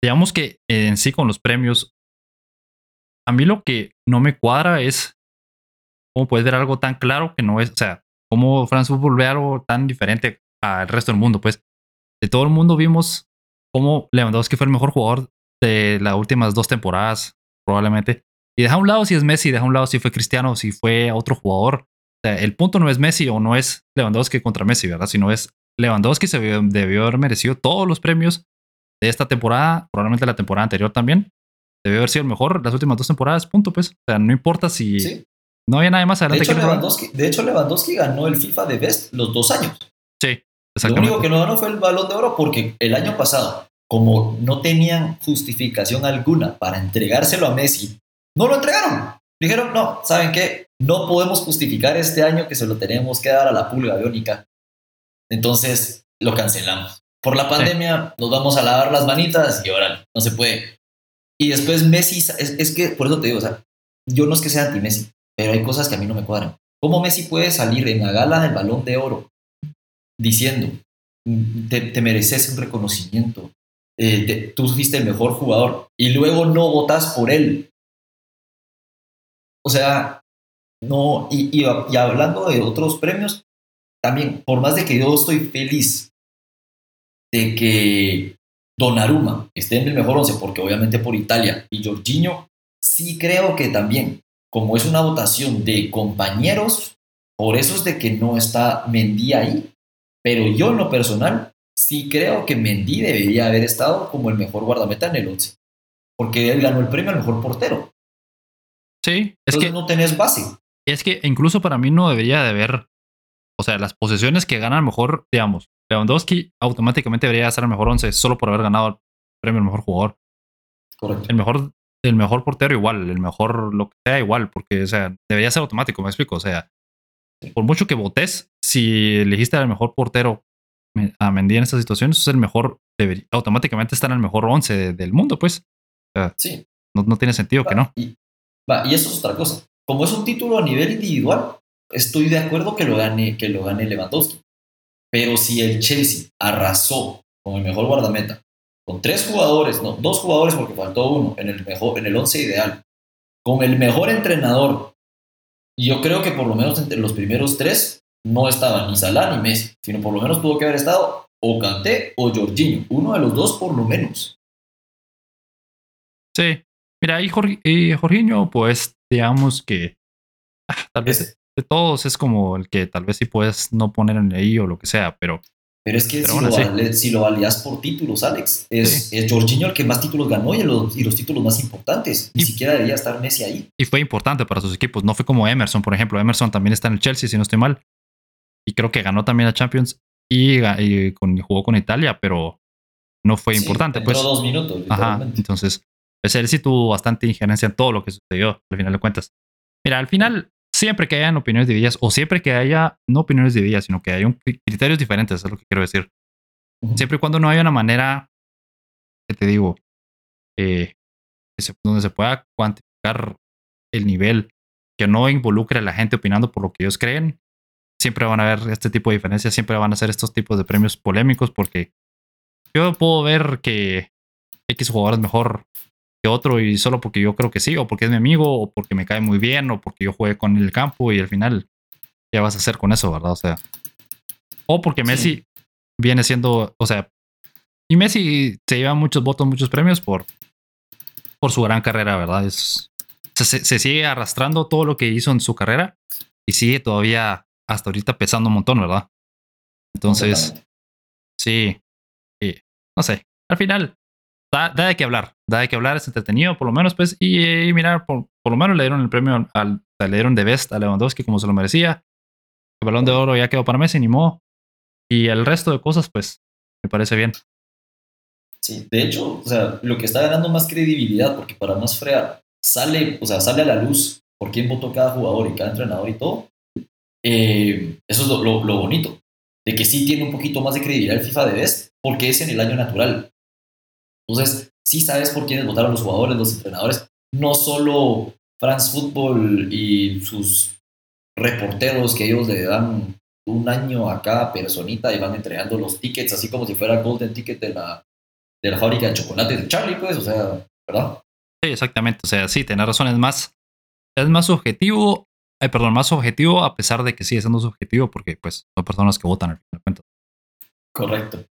digamos que en sí con los premios, a mí lo que no me cuadra es cómo puedes ver algo tan claro que no es, o sea, cómo France Football ve algo tan diferente al resto del mundo. Pues de todo el mundo vimos cómo Lewandowski fue el mejor jugador de las últimas dos temporadas, probablemente. Y deja a un lado si es Messi, deja a un lado si fue Cristiano, si fue otro jugador. O sea, el punto no es Messi o no es Lewandowski contra Messi, ¿verdad? Sino es Lewandowski se debió haber merecido todos los premios de esta temporada, probablemente la temporada anterior también, debe haber sido el mejor las últimas dos temporadas, punto, pues. O sea, no importa si no había nada más adelante. De hecho, Lewandowski, de hecho, Lewandowski ganó el FIFA de Best los dos años. Sí. Lo único que no ganó fue el balón de oro porque el año pasado, como no tenían justificación alguna para entregárselo a Messi, no lo entregaron. Dijeron, no, ¿saben qué? No podemos justificar este año que se lo tenemos que dar a la pulga biónica. Entonces lo cancelamos por la pandemia nos vamos a lavar las manitas y ahora no se puede. Y después Messi, es, que por eso te digo, o sea, yo no es que sea anti-Messi, pero hay cosas que a mí no me cuadran. ¿Cómo Messi puede salir en la gala del balón de oro diciendo, mm, te, mereces un reconocimiento, eh, tú fuiste el mejor jugador y luego no votas por él? O sea, no, y, y, hablando de otros premios, también, por más de que yo estoy feliz de que Donnarumma esté en el mejor once, porque obviamente por Italia, y Jorginho, sí creo que también, como es una votación de compañeros, por eso es de que no está Mendy ahí, pero yo en lo personal sí creo que Mendy debería haber estado como el mejor guardameta en el once, porque él ganó el premio al mejor portero. Sí, es que no tenés base. Es que incluso para mí no debería de haber, o sea, las posiciones que ganan mejor, digamos, Lewandowski automáticamente debería ser el mejor 11 solo por haber ganado el premio al mejor jugador. Correcto. El mejor, el mejor portero igual, el mejor lo que sea igual, porque o sea, debería ser automático, me explico. O sea, por mucho que votes, si elegiste al mejor portero a Mendy en estas situaciones, es el mejor, debería, automáticamente está en el mejor 11 del mundo, pues. sí. No, no, tiene sentido que no. Y, y eso es otra cosa. Como es un título a nivel individual, estoy de acuerdo que lo gane, que lo gane Lewandowski. Pero si el Chelsea arrasó con el mejor guardameta, con tres jugadores, no, dos jugadores porque faltó uno en el mejor, en el once ideal, con el mejor entrenador, yo creo que por lo menos entre los primeros tres no estaban ni Salah ni Messi, sino por lo menos tuvo que haber estado o Kanté o Jorginho, uno de los dos por lo menos. Sí, mira, y, Jorginho, pues digamos que ah, tal vez de todos es como el que tal vez sí puedes no poner en ahí o lo que sea, pero. Pero es que si, lo valías por títulos, Alex, es, Jorginho el que más títulos ganó y los, y los títulos más importantes. Ni siquiera debería estar Messi ahí. Y fue importante para sus equipos. No fue como Emerson, por ejemplo. Emerson también está en el Chelsea, si no estoy mal. Y creo que ganó también a Champions y, jugó con Italia, pero no fue importante. Pues dos minutos. Ajá. Entonces, pues él sí tuvo bastante injerencia en todo lo que sucedió, al final de cuentas. Mira, al final siempre que hayan opiniones divididas o siempre que haya, no opiniones divididas, sino que haya un, criterios diferentes, es lo que quiero decir. Siempre y cuando no haya una manera, que te digo, eh, donde se pueda cuantificar el nivel que no involucre a la gente opinando por lo que ellos creen. Siempre van a haber este tipo de diferencias, siempre van a ser estos tipos de premios polémicos porque yo puedo ver que X jugador es mejor que otro y solo porque yo creo que sí, o porque es mi amigo, o porque me cae muy bien, o porque yo juegue con el campo y al final ya vas a hacer con eso, ¿verdad? O sea, o porque Messi viene siendo, o sea, y Messi se lleva muchos votos, muchos premios por, por su gran carrera, ¿verdad? Es, se, sigue arrastrando todo lo que hizo en su carrera y sigue todavía hasta ahorita pesando un montón, ¿verdad? Entonces, sí, sí, no sé, al final da, de qué hablar, da de qué hablar, es entretenido por lo menos, pues, y, mirar, por, por, lo menos le dieron el premio, al, le dieron de best a Lewandowski como se lo merecía. El balón de oro ya quedó para Messi, ni modo. Y el resto de cosas, pues, me parece bien. Sí, de hecho, o sea, lo que está ganando más credibilidad, porque para más frear, sale, o sea, sale a la luz por quién votó cada jugador y cada entrenador y todo. Eh, eso es lo, lo, bonito, de que sí tiene un poquito más de credibilidad el FIFA de Best, porque es en el año natural. Entonces, sí sabes por quiénes votaron los jugadores, los entrenadores, no solo France Football y sus reporteros que ellos le dan un año a cada personita y van entregando los tickets, así como si fuera Golden Ticket de la, de la fábrica de chocolate de Charlie, pues, o sea, ¿verdad? Sí, exactamente. O sea, sí, tener razón es más, es más objetivo, eh, perdón, más objetivo a pesar de que sigue siendo subjetivo porque, pues, son personas que votan al final de cuentas. Correcto.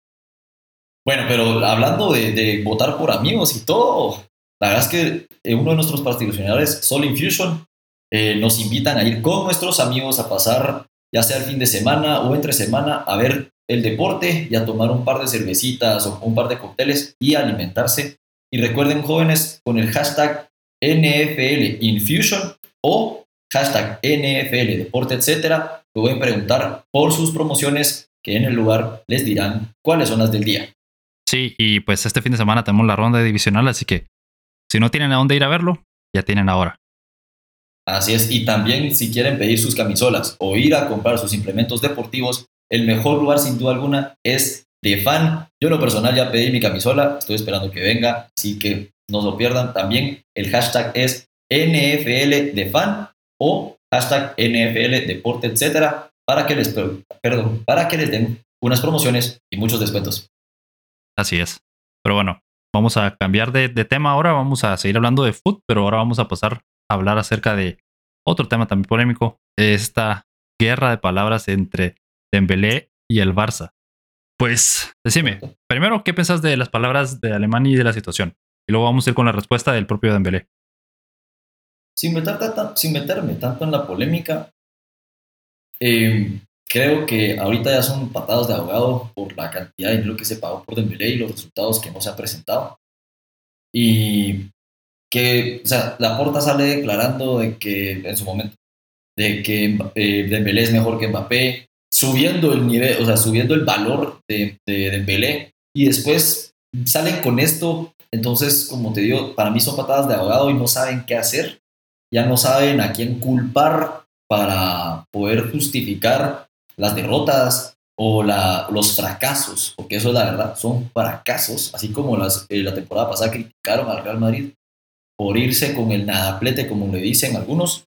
Bueno, pero hablando de, votar por amigos y todo, la verdad es que eh, uno de nuestros patrocinadores, Sol Infusion, eh, nos invitan a ir con nuestros amigos a pasar, ya sea el fin de semana o entre semana, a ver el deporte y a tomar un par de cervecitas o un par de cócteles y alimentarse. Y recuerden, jóvenes, con el hashtag NFL Infusion o hashtag NFL Deporte, etcétera, pueden preguntar por sus promociones que en el lugar les dirán cuáles son las del día. Sí, y pues este fin de semana tenemos la ronda divisional, así que si no tienen a dónde ir a verlo, ya tienen ahora. Así es, y también si quieren pedir sus camisolas o ir a comprar sus implementos deportivos, el mejor lugar sin duda alguna es de fan. Yo en lo personal ya pedí mi camisola, estoy esperando que venga, así que no se lo pierdan. También el hashtag es NFL de fan o hashtag NFL deporte, etcétera, para que les, perdón, para que les den unas promociones y muchos descuentos. Así es. Pero bueno, vamos a cambiar de, tema ahora. Vamos a seguir hablando de fútbol, pero ahora vamos a pasar a hablar acerca de otro tema también polémico. Esta guerra de palabras entre Dembélé y el Barça. Pues, decime, primero, ¿qué piensas de las palabras de Alemania y de la situación? Y luego vamos a ir con la respuesta del propio Dembélé. Sin, sin meterme tanto en la polémica, eh, Creo que ahorita ya son patados de abogado por la cantidad de dinero que se pagó por Dembélé y los resultados que no se han presentado. Y que, o sea, la porta sale declarando de que en su momento, de que eh, Dembélé es mejor que Mbappé, subiendo el nivel, o sea, subiendo el valor de, de Dembélé y después salen con esto, entonces, como te digo, para mí son patadas de abogado y no saben qué hacer, ya no saben a quién culpar para poder justificar las derrotas o los fracasos, porque eso es la verdad, son fracasos, así como las, eh, la temporada pasada criticaron al Real Madrid por irse con el nadaplete, como le dicen algunos,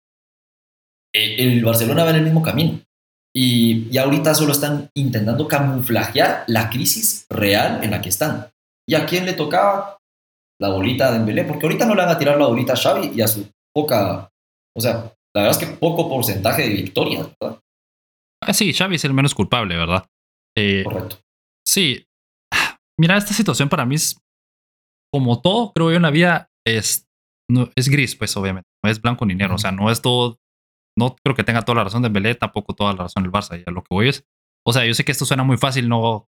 eh, el Barcelona va en el mismo camino. Y, y ahorita solo están intentando camuflajear la crisis real en la que están. ¿Y a quién le tocaba? La bolita de Dembélé, porque ahorita no le van a tirar la bolita a Xavi y a su poca, o sea, la verdad es que poco porcentaje de victorias, ¿verdad? Ah, sí, Xavi es el menos culpable, ¿verdad? Eh, Correcto. Sí. Mira, esta situación para mí es como todo, creo yo, en la vida es, no, es gris, pues obviamente. No es blanco ni negro. O sea, no es todo. No creo que tenga toda la razón de Belé, tampoco toda la razón del Barça. Ya lo que voy es. O sea, yo sé que esto suena muy fácil, no.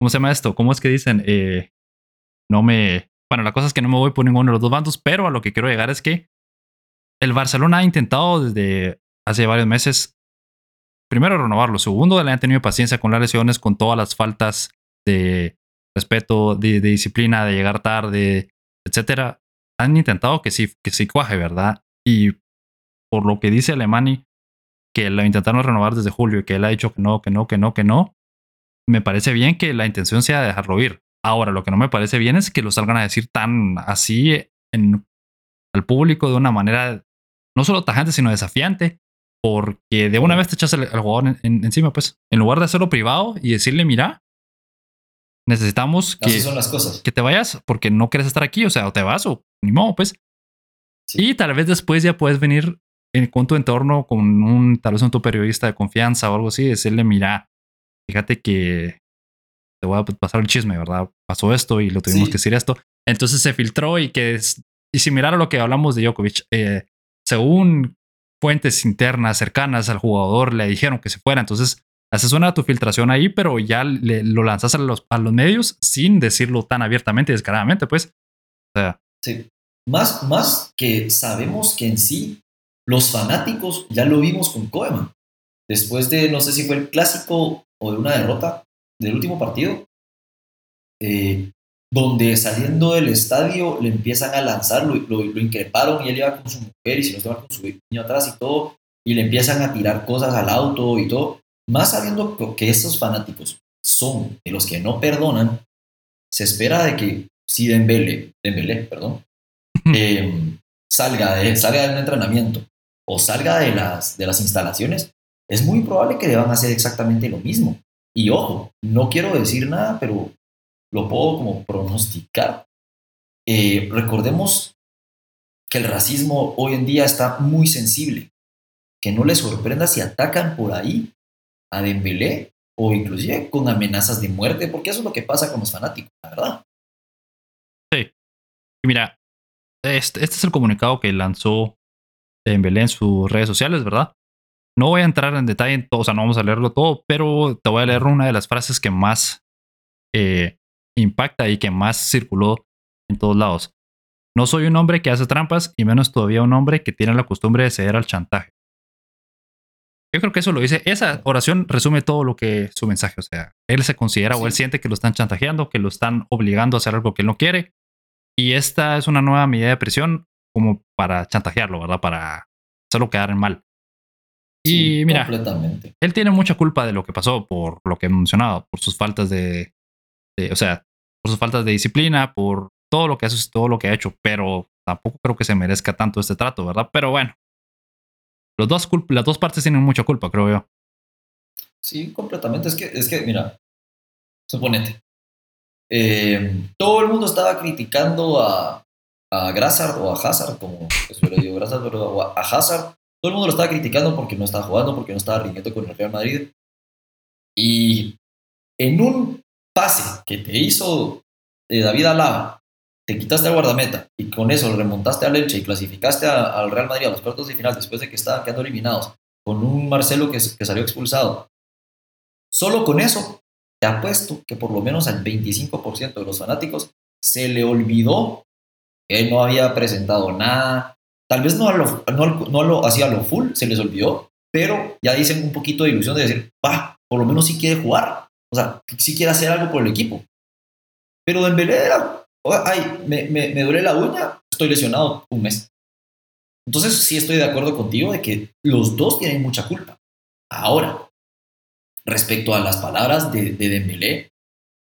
¿Cómo se llama esto? ¿Cómo es que dicen? Eh, no me. Bueno, la cosa es que no me voy por ninguno de los dos bandos, pero a lo que quiero llegar es que el Barcelona ha intentado desde hace varios meses primero, renovarlo. Segundo, le han tenido paciencia con las lesiones, con todas las faltas de respeto, de, disciplina, de llegar tarde, etcétera. Han intentado que sí, que sí cuaje, ¿verdad? Y por lo que dice Alemani, que lo intentaron renovar desde julio y que él ha dicho que no, que no, que no, que no, me parece bien que la intención sea dejarlo ir. Ahora, lo que no me parece bien es que lo salgan a decir tan así al público de una manera no solo tajante, sino desafiante, porque de una vez te echas al, jugador encima, pues, en lugar de hacerlo privado y decirle, mira, necesitamos que, son las cosas. que te vayas porque no quieres estar aquí, o sea, o te vas o ni modo, pues. Y tal vez después ya puedes venir con tu entorno, con un, tal vez un tu periodista de confianza o algo así, decirle, mira, fíjate que te voy a pasar el chisme, ¿verdad? Pasó esto y lo tuvimos que decir esto. Entonces se filtró y que es, y similar a lo que hablamos de Djokovic, eh, según fuentes internas cercanas al jugador le dijeron que se fuera, entonces haces una tu filtración ahí, pero ya lo lanzas a los, a los medios sin decirlo tan abiertamente y descaradamente, pues. Sí. Más, más que sabemos que en sí los fanáticos ya lo vimos con Koeman. Después de, no sé si fue el clásico o de una derrota del último partido, eh, donde saliendo del estadio le empiezan a lanzar, lo, lo, increparon y él iba con su mujer y si no estaba con su niño atrás y todo, y le empiezan a tirar cosas al auto y todo. Más sabiendo que estos fanáticos son de los que no perdonan, se espera de que si Dembele, Dembele perdón, em, salga, de, salga de un entrenamiento o salga de las, de las instalaciones, es muy probable que deban hacer exactamente lo mismo. Y ojo, no quiero decir nada, pero lo puedo como pronosticar. Eh, recordemos que el racismo hoy en día está muy sensible. Que no les sorprenda si atacan por ahí a Dembélé o inclusive con amenazas de muerte, porque eso es lo que pasa con los fanáticos, la verdad. Sí. Mira, este, este es el comunicado que lanzó Dembélé en sus redes sociales, ¿verdad? No voy a entrar en detalle en todo, o sea, no vamos a leerlo todo, pero te voy a leer una de las frases que más eh, impacta y que más circuló en todos lados. No soy un hombre que hace trampas y menos todavía un hombre que tiene la costumbre de ceder al chantaje. Yo creo que eso lo dice. Esa oración resume todo lo que su mensaje. O sea, él se considera o él siente que lo están chantajeando, que lo están obligando a hacer algo que él no quiere. Y esta es una nueva medida de presión como para chantajearlo, ¿verdad? Para hacerlo quedar en mal. Y mira, él tiene mucha culpa de lo que pasó por lo que he mencionado, por sus faltas de, o sea, por sus faltas de disciplina, por todo lo que hace, todo lo que ha hecho, pero tampoco creo que se merezca tanto este trato, ¿verdad? Pero bueno, los dos las dos partes tienen mucha culpa, creo yo. Sí, completamente. Es que, es que mira, suponete, eh, todo el mundo estaba criticando a, a Grassard o a Hazard, como eso le digo Grassard, pero a Hazard. Todo el mundo lo estaba criticando porque no estaba jugando, porque no estaba rindiendo con el Real Madrid. Y en un pase que te hizo eh, David Alaba, te quitaste al guardameta y con eso remontaste al Elche y clasificaste al Real Madrid a los cuartos de final después de que estaban quedando eliminados, con un Marcelo que, salió expulsado. Solo con eso, te apuesto que por lo menos al 25% de los fanáticos se le olvidó que no había presentado nada. Tal vez no, lo, no, no lo hacía lo full, se les olvidó, pero ya dicen un poquito de ilusión de decir, va, por lo menos sí quiere jugar. O sea, si quiere hacer algo por el equipo. Pero Dembélé era, ay, me, me, me duele la uña, estoy lesionado un mes. Entonces sí estoy de acuerdo contigo de que los dos tienen mucha culpa. Ahora, respecto a las palabras de, de Dembélé,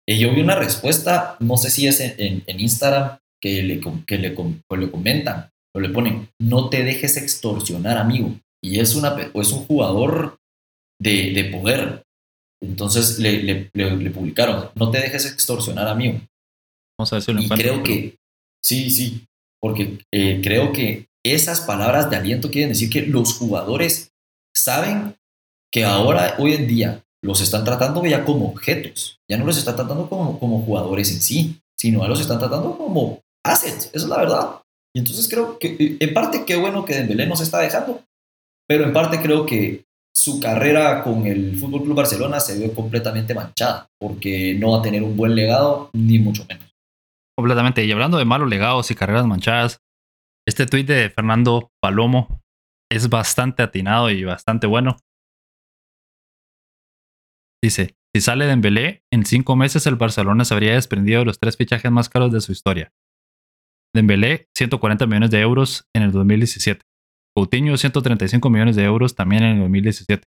eh, yo vi una respuesta, no sé si es en, en, Instagram, que, le, que le, le comentan o le ponen, no te dejes extorsionar, amigo. Y es, una, es un jugador de, de poder. Entonces le, le, le, publicaron, no te dejes extorsionar, amigo. Vamos a ver si lo Y creo que, sí, sí, porque eh, creo que esas palabras de aliento quieren decir que los jugadores saben que ahora, hoy en día, los están tratando ya como objetos. Ya no los están tratando como, como jugadores en sí, sino a los están tratando como assets. Esa es la verdad. Y entonces creo que, en parte, qué bueno que Dembélé nos está dejando, pero en parte creo que su carrera con el Fútbol Club Barcelona se ve completamente manchada, porque no va a tener un buen legado, ni mucho menos. Completamente. Y hablando de malos legados y carreras manchadas, este tuit de Fernando Palomo es bastante atinado y bastante bueno. Dice, si sale de Dembélé, en cinco meses el Barcelona se habría desprendido de los tres fichajes más caros de su historia. Dembélé, 140 millones de euros en el 2017. Coutinho 135 millones de euros también en el 2017.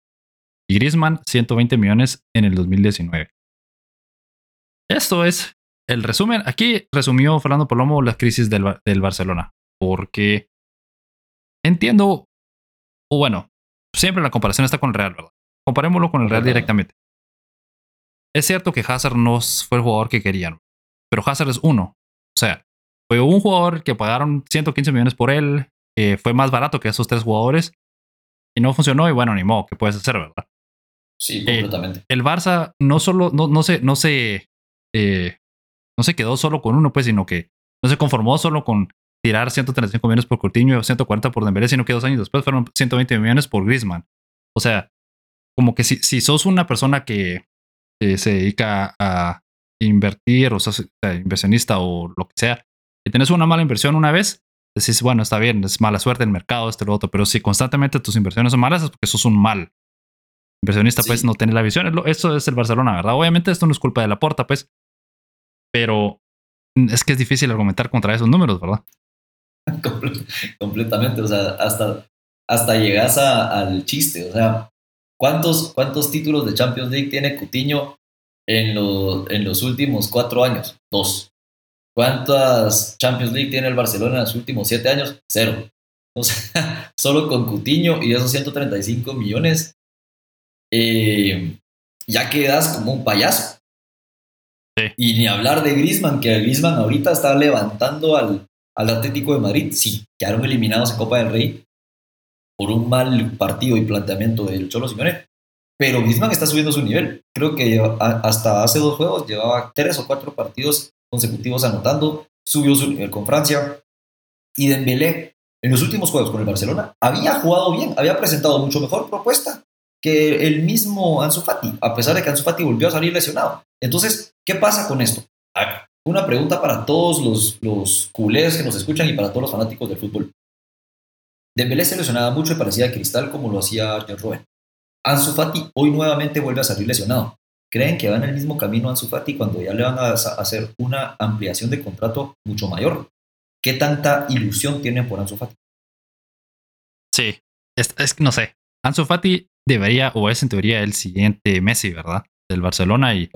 Y Griezmann 120 millones en el 2019. Esto es el resumen. Aquí resumió Fernando Palomo la crisis del, del Barcelona. Porque entiendo, o bueno, siempre la comparación está con el Real, ¿verdad? Comparémoslo con el Real directamente. Es cierto que Hazard no fue el jugador que querían, pero Hazard es uno. O sea, fue un jugador que pagaron 115 millones por él, fue más barato que esos tres jugadores y no funcionó. Y bueno, ni modo, ¿qué puedes hacer, verdad? Sí, eh, completamente. el Barça no solo, no, no se, no se, eh, no se quedó solo con uno, pues, sino que no se conformó solo con tirar 135 millones por Coutinho y 140 por Dembélé, sino que dos años después fueron 120 millones por Griezmann. O sea, como que si, si sos una persona que se dedica a invertir o sos inversionista o lo que sea, y tenés una mala inversión una vez, decís, bueno, está bien, es mala suerte el mercado, este lo otro, pero si constantemente tus inversiones son malas es porque sos un mal inversionista, pues no tiene la visión. Eso es el Barcelona, ¿verdad? Obviamente esto no es culpa de la porta, pues, pero es que es difícil argumentar contra esos números, ¿verdad? completamente, o sea, hasta, hasta llegas al chiste, o sea, ¿cuántos, ¿cuántos títulos de Champions League tiene Cutiño en, en los últimos cuatro años? Dos. ¿Cuántas Champions League tiene el Barcelona en los últimos siete años? Cero. O sea, solo con Cutiño y esos 135 millones, eh, ya quedas como un payaso. Y ni hablar de Grisman, que Grisman ahorita está levantando al, al Atlético de Madrid. Sí, quedaron eliminados en Copa del Rey por un mal partido y planteamiento del Cholo Simeone. Pero Griezmann está subiendo su nivel. Creo que hasta hace dos juegos llevaba tres o cuatro partidos consecutivos anotando. Subió su nivel con Francia. Y Dembélé, en los últimos juegos con el Barcelona, había jugado bien, había presentado mucho mejor propuesta que el mismo Ansu Fati, a pesar de que Ansu Fati volvió a salir lesionado. Entonces, ¿qué pasa con esto? Una pregunta para todos los, los culés que nos escuchan y para todos los fanáticos del fútbol. Dembélé se lesionaba mucho y parecía cristal como lo hacía Arjen Robben. Ansu Fati hoy nuevamente vuelve a salir lesionado. ¿Creen que va en el mismo camino Ansu Fati cuando ya le van a hacer una ampliación de contrato mucho mayor? ¿Qué tanta ilusión tienen por Ansu Fati? Sí, es, que no sé. Ansu Fati debería, o es en teoría el siguiente Messi, ¿verdad? Del Barcelona y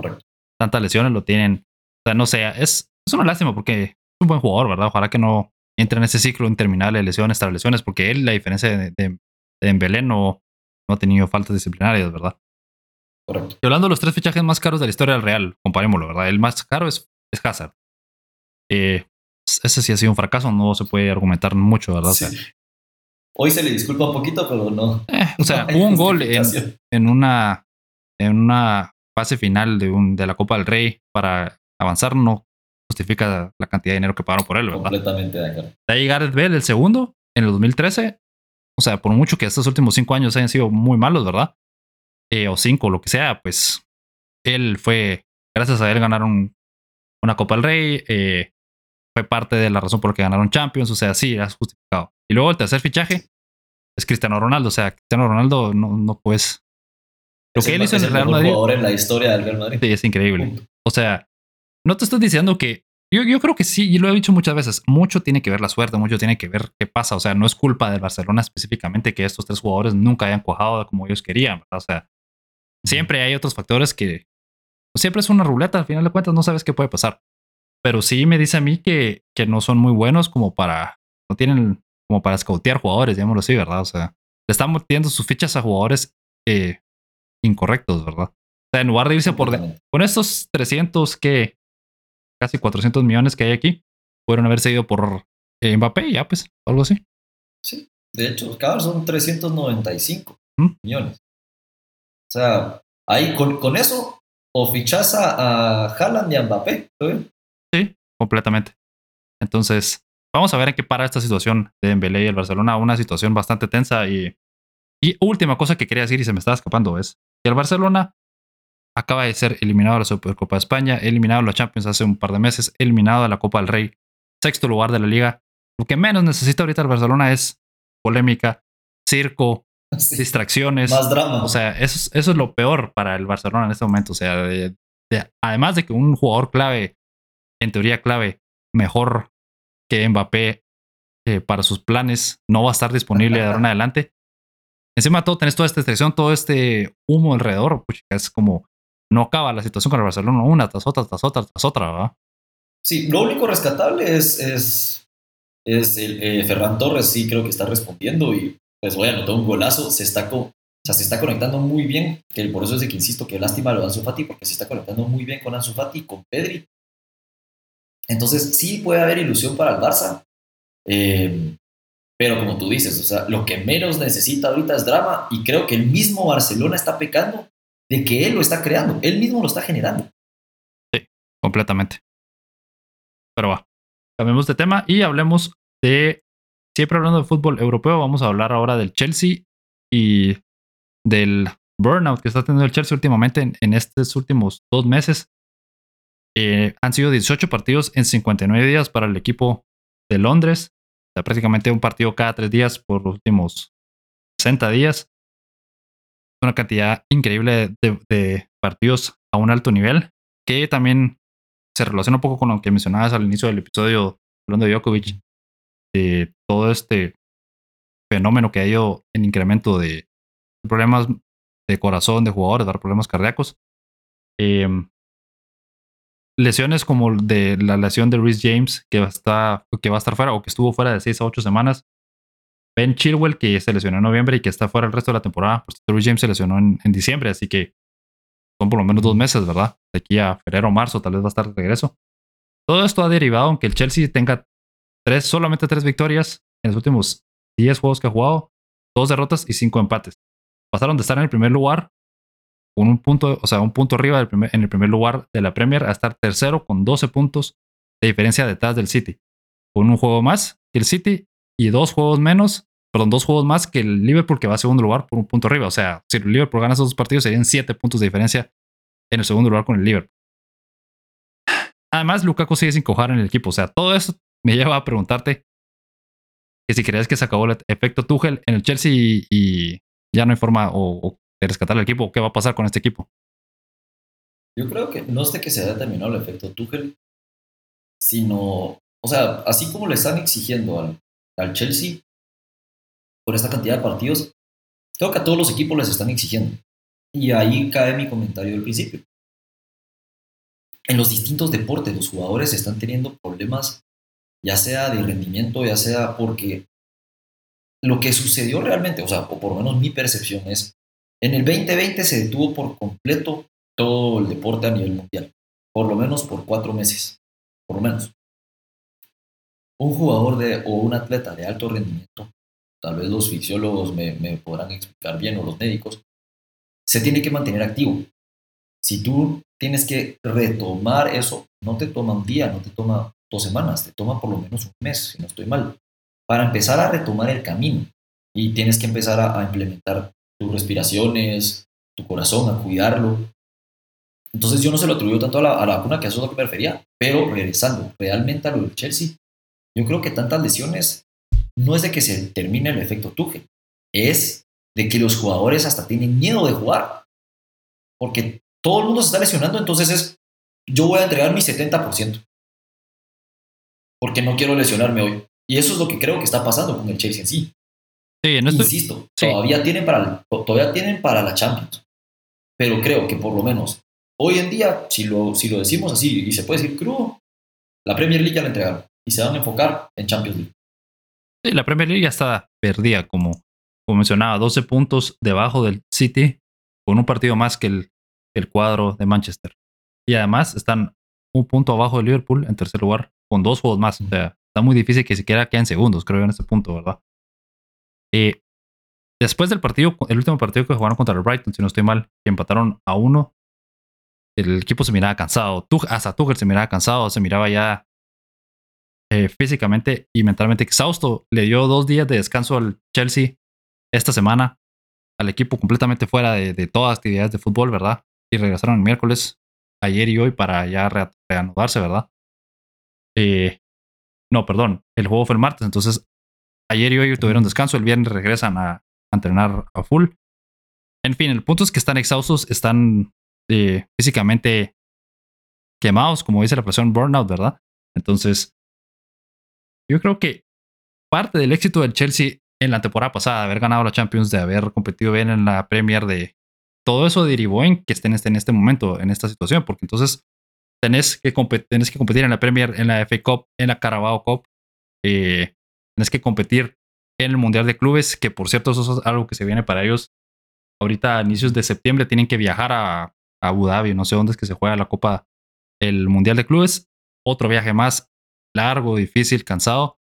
tantas lesiones lo tienen. O sea, no sé, es, es una lástima porque es un buen jugador, ¿verdad? Ojalá que no entre en ese ciclo interminable de lesiones tras lesiones, porque él, la diferencia de, de, de no, no ha tenido faltas disciplinarias, ¿verdad? Correcto. Y hablando de los tres fichajes más caros de la historia del Real, comparémoslo, ¿verdad? El más caro es, es Hazard. Eh, ese sí ha sido un fracaso, no se puede argumentar mucho, ¿verdad? Hoy se le disculpa un poquito, pero no. Eh, o sea, hubo un gol en, en, una, en una fase final de, un, de la Copa del Rey para avanzar, no justifica la cantidad de dinero que pagaron por él, ¿verdad? Completamente de acuerdo. De ahí Gareth Bale, el segundo, en el 2013. O sea, por mucho que estos últimos cinco años hayan sido muy malos, ¿verdad? Eh, o cinco, lo que sea, pues él fue, gracias a él ganaron una Copa del Rey, eh, fue parte de la razón por la que ganaron Champions, o sea, sí, es justificado. Y luego el tercer fichaje es Cristiano Ronaldo, o sea, Cristiano Ronaldo no, no puedes... Lo que él hizo en el Real Madrid... en la historia del Real Madrid. Sí, es increíble. O sea, no te estoy diciendo que. Yo, yo creo que sí, y lo he dicho muchas veces. Mucho tiene que ver la suerte, mucho tiene que ver qué pasa. O sea, no es culpa del Barcelona específicamente que estos tres jugadores nunca hayan cuajado como ellos querían. O sea, siempre hay otros factores que. Siempre es una ruleta, al final de cuentas no sabes qué puede pasar. Pero sí me dice a mí que, que no son muy buenos como para. No tienen como para scoutear jugadores, digámoslo así, ¿verdad? O sea, le están metiendo sus fichas a jugadores eh, incorrectos, ¿verdad? O sea, en lugar de irse por. con estos 300 que casi 400 millones que hay aquí, pudieron haber seguido por eh, Mbappé, ya pues, algo así. Sí, de hecho, cada son 395 ¿Mm? millones. Sea, ahí con, eso, o fichas a, a Haaland y a Mbappé, Sí, completamente. Entonces, vamos a ver en qué para esta situación de Dembélé y el Barcelona, una situación bastante tensa y, y última cosa que quería decir y se me estaba escapando es que el Barcelona acaba de ser eliminado de la Supercopa de España, eliminado de la Champions hace un par de meses, eliminado de la Copa del Rey, sexto lugar de la liga. Lo que menos necesita ahorita el Barcelona es polémica, circo, distracciones. Más drama. O sea, eso, eso, es lo peor para el Barcelona en este momento. O sea, además de que un jugador clave, en teoría clave, mejor que Mbappé eh, para sus planes, no va a estar disponible de ahora en adelante. Encima de todo, tenés toda esta distracción, todo este humo alrededor. es como no acaba la situación con el Barcelona una tras otra, tras otra, tras otra, ¿verdad? Sí, lo único rescatable es, es es el, eh, Ferran Torres, sí creo que está respondiendo y pues voy a anotar un golazo, se está, o sea, se está conectando muy bien, que por eso es de que insisto que lástima lo de Ansu Fati, porque se está conectando muy bien con Ansu Fati, con Pedri. Entonces sí puede haber ilusión para el Barça, eh, pero como tú dices, o sea, lo que menos necesita ahorita es drama y creo que el mismo Barcelona está pecando de que él lo está creando, él mismo lo está generando. Sí, completamente. Pero va, cambiemos de tema y hablemos de, siempre hablando de fútbol europeo, vamos a hablar ahora del Chelsea y del burnout que está teniendo el Chelsea últimamente en, estos últimos dos meses. Eh, han sido 18 partidos en 59 días para el equipo de Londres prácticamente un partido cada tres días por los últimos 60 días. Una cantidad increíble de, partidos a un alto nivel, que también se relaciona un poco con lo que mencionabas al inicio del episodio, hablando de Djokovic, de todo este fenómeno que ha ido en incremento de problemas de corazón de jugadores, dar problemas cardíacos. Em, lesiones como de la lesión de Rhys James, que va, a estar, que va a estar fuera o que estuvo fuera de 6 a 8 semanas. Ben Chilwell, que se lesionó en noviembre y que está fuera el resto de la temporada. Pues Rhys James se lesionó en, diciembre, así que son por lo menos dos meses, ¿verdad? De aquí a febrero o marzo tal vez va a estar de regreso. Todo esto ha derivado en que el Chelsea tenga tres, solamente tres victorias en los últimos 10 juegos que ha jugado, dos derrotas y cinco empates. Pasaron de estar en el primer lugar con un punto, o sea, un punto arriba en el primer lugar de la Premier a estar tercero con 12 puntos de diferencia detrás del City. Con un juego más que el City y dos juegos menos, perdón, dos juegos más que el Liverpool que va a segundo lugar por un punto arriba. O sea, si el Liverpool gana esos dos partidos serían siete puntos de diferencia en el segundo lugar con el Liverpool. Además, Lukaku sigue sin cojar en el equipo. O sea, todo eso me lleva a preguntarte que si crees que se acabó el efecto Tuchel en el Chelsea y, ya no hay forma o de rescatar al equipo? ¿Qué va a pasar con este equipo? Yo creo que no es de que se haya terminado el efecto Tuchel, sino, o sea, así como le están exigiendo al, al Chelsea por esta cantidad de partidos, creo que a todos los equipos les están exigiendo. Y ahí cae mi comentario del principio. En los distintos deportes los jugadores están teniendo problemas, ya sea de rendimiento, ya sea porque lo que sucedió realmente, o sea, o por lo menos mi percepción es en el 2020 se detuvo por completo todo el deporte a nivel mundial, por lo menos por cuatro meses, por lo menos. Un jugador de, o un atleta de alto rendimiento, tal vez los fisiólogos me, me podrán explicar bien o los médicos, se tiene que mantener activo. Si tú tienes que retomar eso, no te toma un día, no te toma dos semanas, te toma por lo menos un mes, si no estoy mal, para empezar a retomar el camino. Y tienes que empezar a, a implementar tus respiraciones, tu corazón, a cuidarlo. Entonces yo no se lo atribuyo tanto a la, vacuna, que eso es lo que me refería, pero regresando realmente a lo del Chelsea, yo creo que tantas lesiones no es de que se termine el efecto Tuchel, es de que los jugadores hasta tienen miedo de jugar, porque todo el mundo se está lesionando, entonces es, yo voy a entregar mi 70%, porque no quiero lesionarme hoy. Y eso es lo que creo que está pasando con el Chelsea en sí. Insisto, todavía, tienen para, todavía tienen para la Champions. Pero creo que por lo menos hoy en día, si lo, si lo decimos así y se puede decir crudo, la Premier League ya la entregaron y se van a enfocar en Champions League. Sí, la Premier League ya está perdida, como, como mencionaba, 12 puntos debajo del City, con un partido más que el, el cuadro de Manchester. Y además están un punto abajo de Liverpool en tercer lugar, con dos juegos más. O sea, está muy difícil que siquiera queden segundos, creo, en este punto, ¿verdad? Eh, después del partido, el último partido que jugaron contra el Brighton, si no estoy mal, que empataron a uno, el equipo se miraba cansado. hasta Tuchel se miraba cansado, se miraba ya eh, físicamente y mentalmente exhausto. Le dio dos días de descanso al Chelsea esta semana, al equipo completamente fuera de, de todas actividades de fútbol, ¿verdad? Y regresaron el miércoles, ayer y hoy, para ya reanudarse, ¿verdad? Eh, no, perdón, el juego fue el martes, entonces Ayer y hoy tuvieron descanso, el viernes regresan a, entrenar a full. En fin, el punto es que están exhaustos, están eh, físicamente quemados, como dice la expresión burnout, ¿verdad? Entonces, yo creo que parte del éxito del Chelsea en la temporada pasada, de haber ganado la Champions, de haber competido bien en la Premier, de todo eso derivó en que estén en este momento, en esta situación, porque entonces tenés que, tenés que competir en la Premier, en la FA Cup, en la Carabao Cup, eh, Tienes que competir en el Mundial de Clubes, que por cierto, eso es algo que se viene para ellos. Ahorita a inicios de septiembre tienen que viajar a, Abu Dhabi, no sé dónde es que se juega la Copa, el Mundial de Clubes. Otro viaje más largo, difícil, cansado.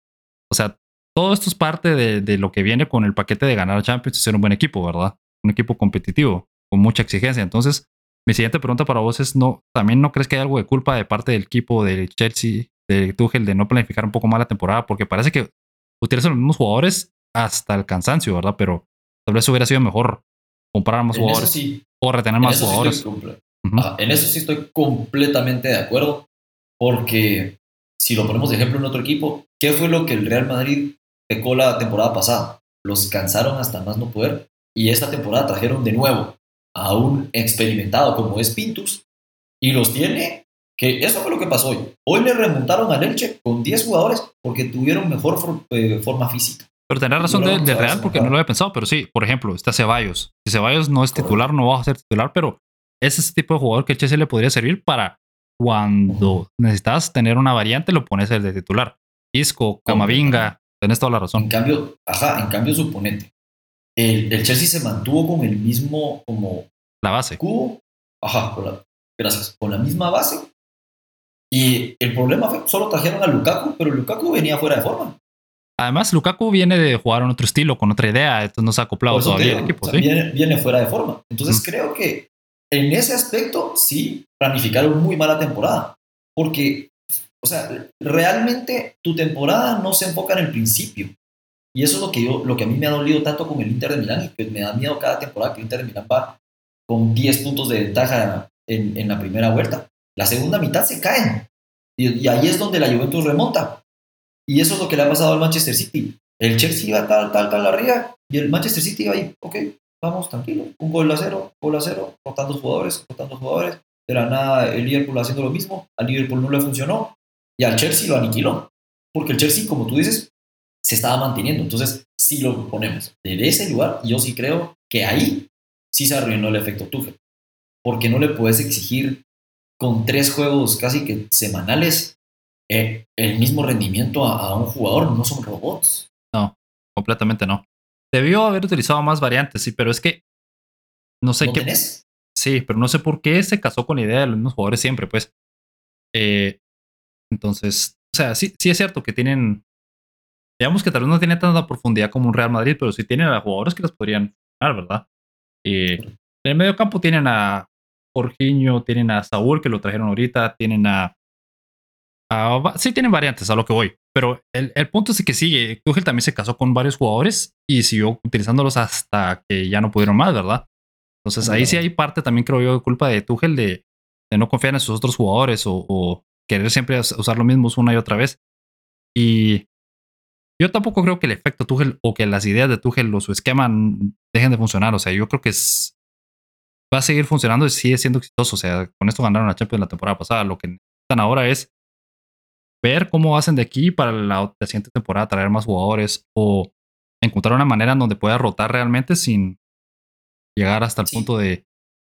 O sea, todo esto es parte de, de lo que viene con el paquete de ganar Champions y ser un buen equipo, ¿verdad? Un equipo competitivo, con mucha exigencia. Entonces, mi siguiente pregunta para vos es, ¿no, ¿también no crees que hay algo de culpa de parte del equipo de Chelsea, de Tuchel, de no planificar un poco más la temporada? Porque parece que utilizan los mismos jugadores hasta el cansancio, ¿verdad? Pero tal vez hubiera sido mejor comprar más jugadores o retener más jugadores. en eso sí estoy completamente de acuerdo, porque si lo ponemos de ejemplo en otro equipo, ¿qué fue lo que el Real Madrid pecó la temporada pasada? Los cansaron hasta más no poder y esta temporada trajeron de nuevo a un experimentado como es Pintus y los tiene que eso fue lo que pasó hoy. Hoy le remontaron a Elche con 10 jugadores porque tuvieron mejor eh, forma física. Pero tenés razón de, Real porque no lo había pensado, pero sí, por ejemplo, está Ceballos. Si Ceballos no es titular, no va a ser titular, pero es ese tipo de jugador que el Chelsea le podría servir para cuando necesitas tener una variante, lo pones el de titular. Isco, Camavinga, tenés toda la razón. En cambio, ajá, en cambio, suponete, el, el Chelsea se mantuvo con el mismo, como... La base. Cubo, ajá, con la, gracias, con la misma base. Y el problema fue, solo trajeron a Lukaku, pero Lukaku venía fuera de forma. Además, Lukaku viene de jugar en otro estilo, con otra idea, entonces no se ha acoplado todavía al equipo. viene, fuera de forma. Entonces creo que en ese aspecto sí planificaron muy mala temporada. Porque, o sea, realmente tu temporada no se enfoca en el principio. Y eso es lo que, yo, lo que a mí me ha dolido tanto con el Inter de Milán y que me da miedo cada temporada que el Inter de Milán va con 10 puntos de ventaja en, en la primera vuelta. La segunda mitad se caen. Y, y ahí es donde la Juventus remonta. Y eso es lo que le ha pasado al Manchester City. El Chelsea iba tal, tal, tal arriba y el Manchester City iba ahí, ok, vamos, tranquilo, un gol a cero, gol a cero, rotando jugadores, rotando jugadores. De la nada el Liverpool haciendo lo mismo, al Liverpool no le funcionó y al Chelsea lo aniquiló. Porque el Chelsea, como tú dices, se estaba manteniendo. Entonces, si lo ponemos en ese lugar, yo sí creo que ahí sí se arruinó el efecto Tuchel. Porque no le puedes exigir con tres juegos casi que semanales eh, el mismo rendimiento a, un jugador, no son robots. No, completamente no. Debió haber utilizado más variantes, sí, pero es que no sé qué. Sí, pero no sé por qué se casó con la idea de los mismos jugadores siempre, pues. Eh, entonces, o sea, sí, sí es cierto que tienen. Digamos que tal vez no tiene tanta profundidad como un Real Madrid, pero sí tienen a jugadores que los podrían funcionar, ¿verdad? en el medio campo tienen a Jorginho, tienen a Saúl, que lo trajeron ahorita, tienen a sí tienen variantes a lo que voy, pero el, el punto es que sí, Tuchel también se casó con varios jugadores y siguió utilizándolos hasta que ya no pudieron más, ¿verdad? Entonces ahí sí hay parte también creo yo de culpa de Tuchel de, de no confiar en sus otros jugadores o, querer siempre usar lo mismo una y otra vez. Y yo tampoco creo que el efecto Tuchel o que las ideas de Tuchel o su esquema dejen de funcionar. O sea, yo creo que es, va a seguir funcionando y sigue siendo exitoso. O sea, con esto ganaron la Champions la temporada pasada. Lo que necesitan ahora es ver cómo hacen de aquí para la, siguiente temporada, traer más jugadores o encontrar una manera en donde pueda rotar realmente sin llegar hasta el punto de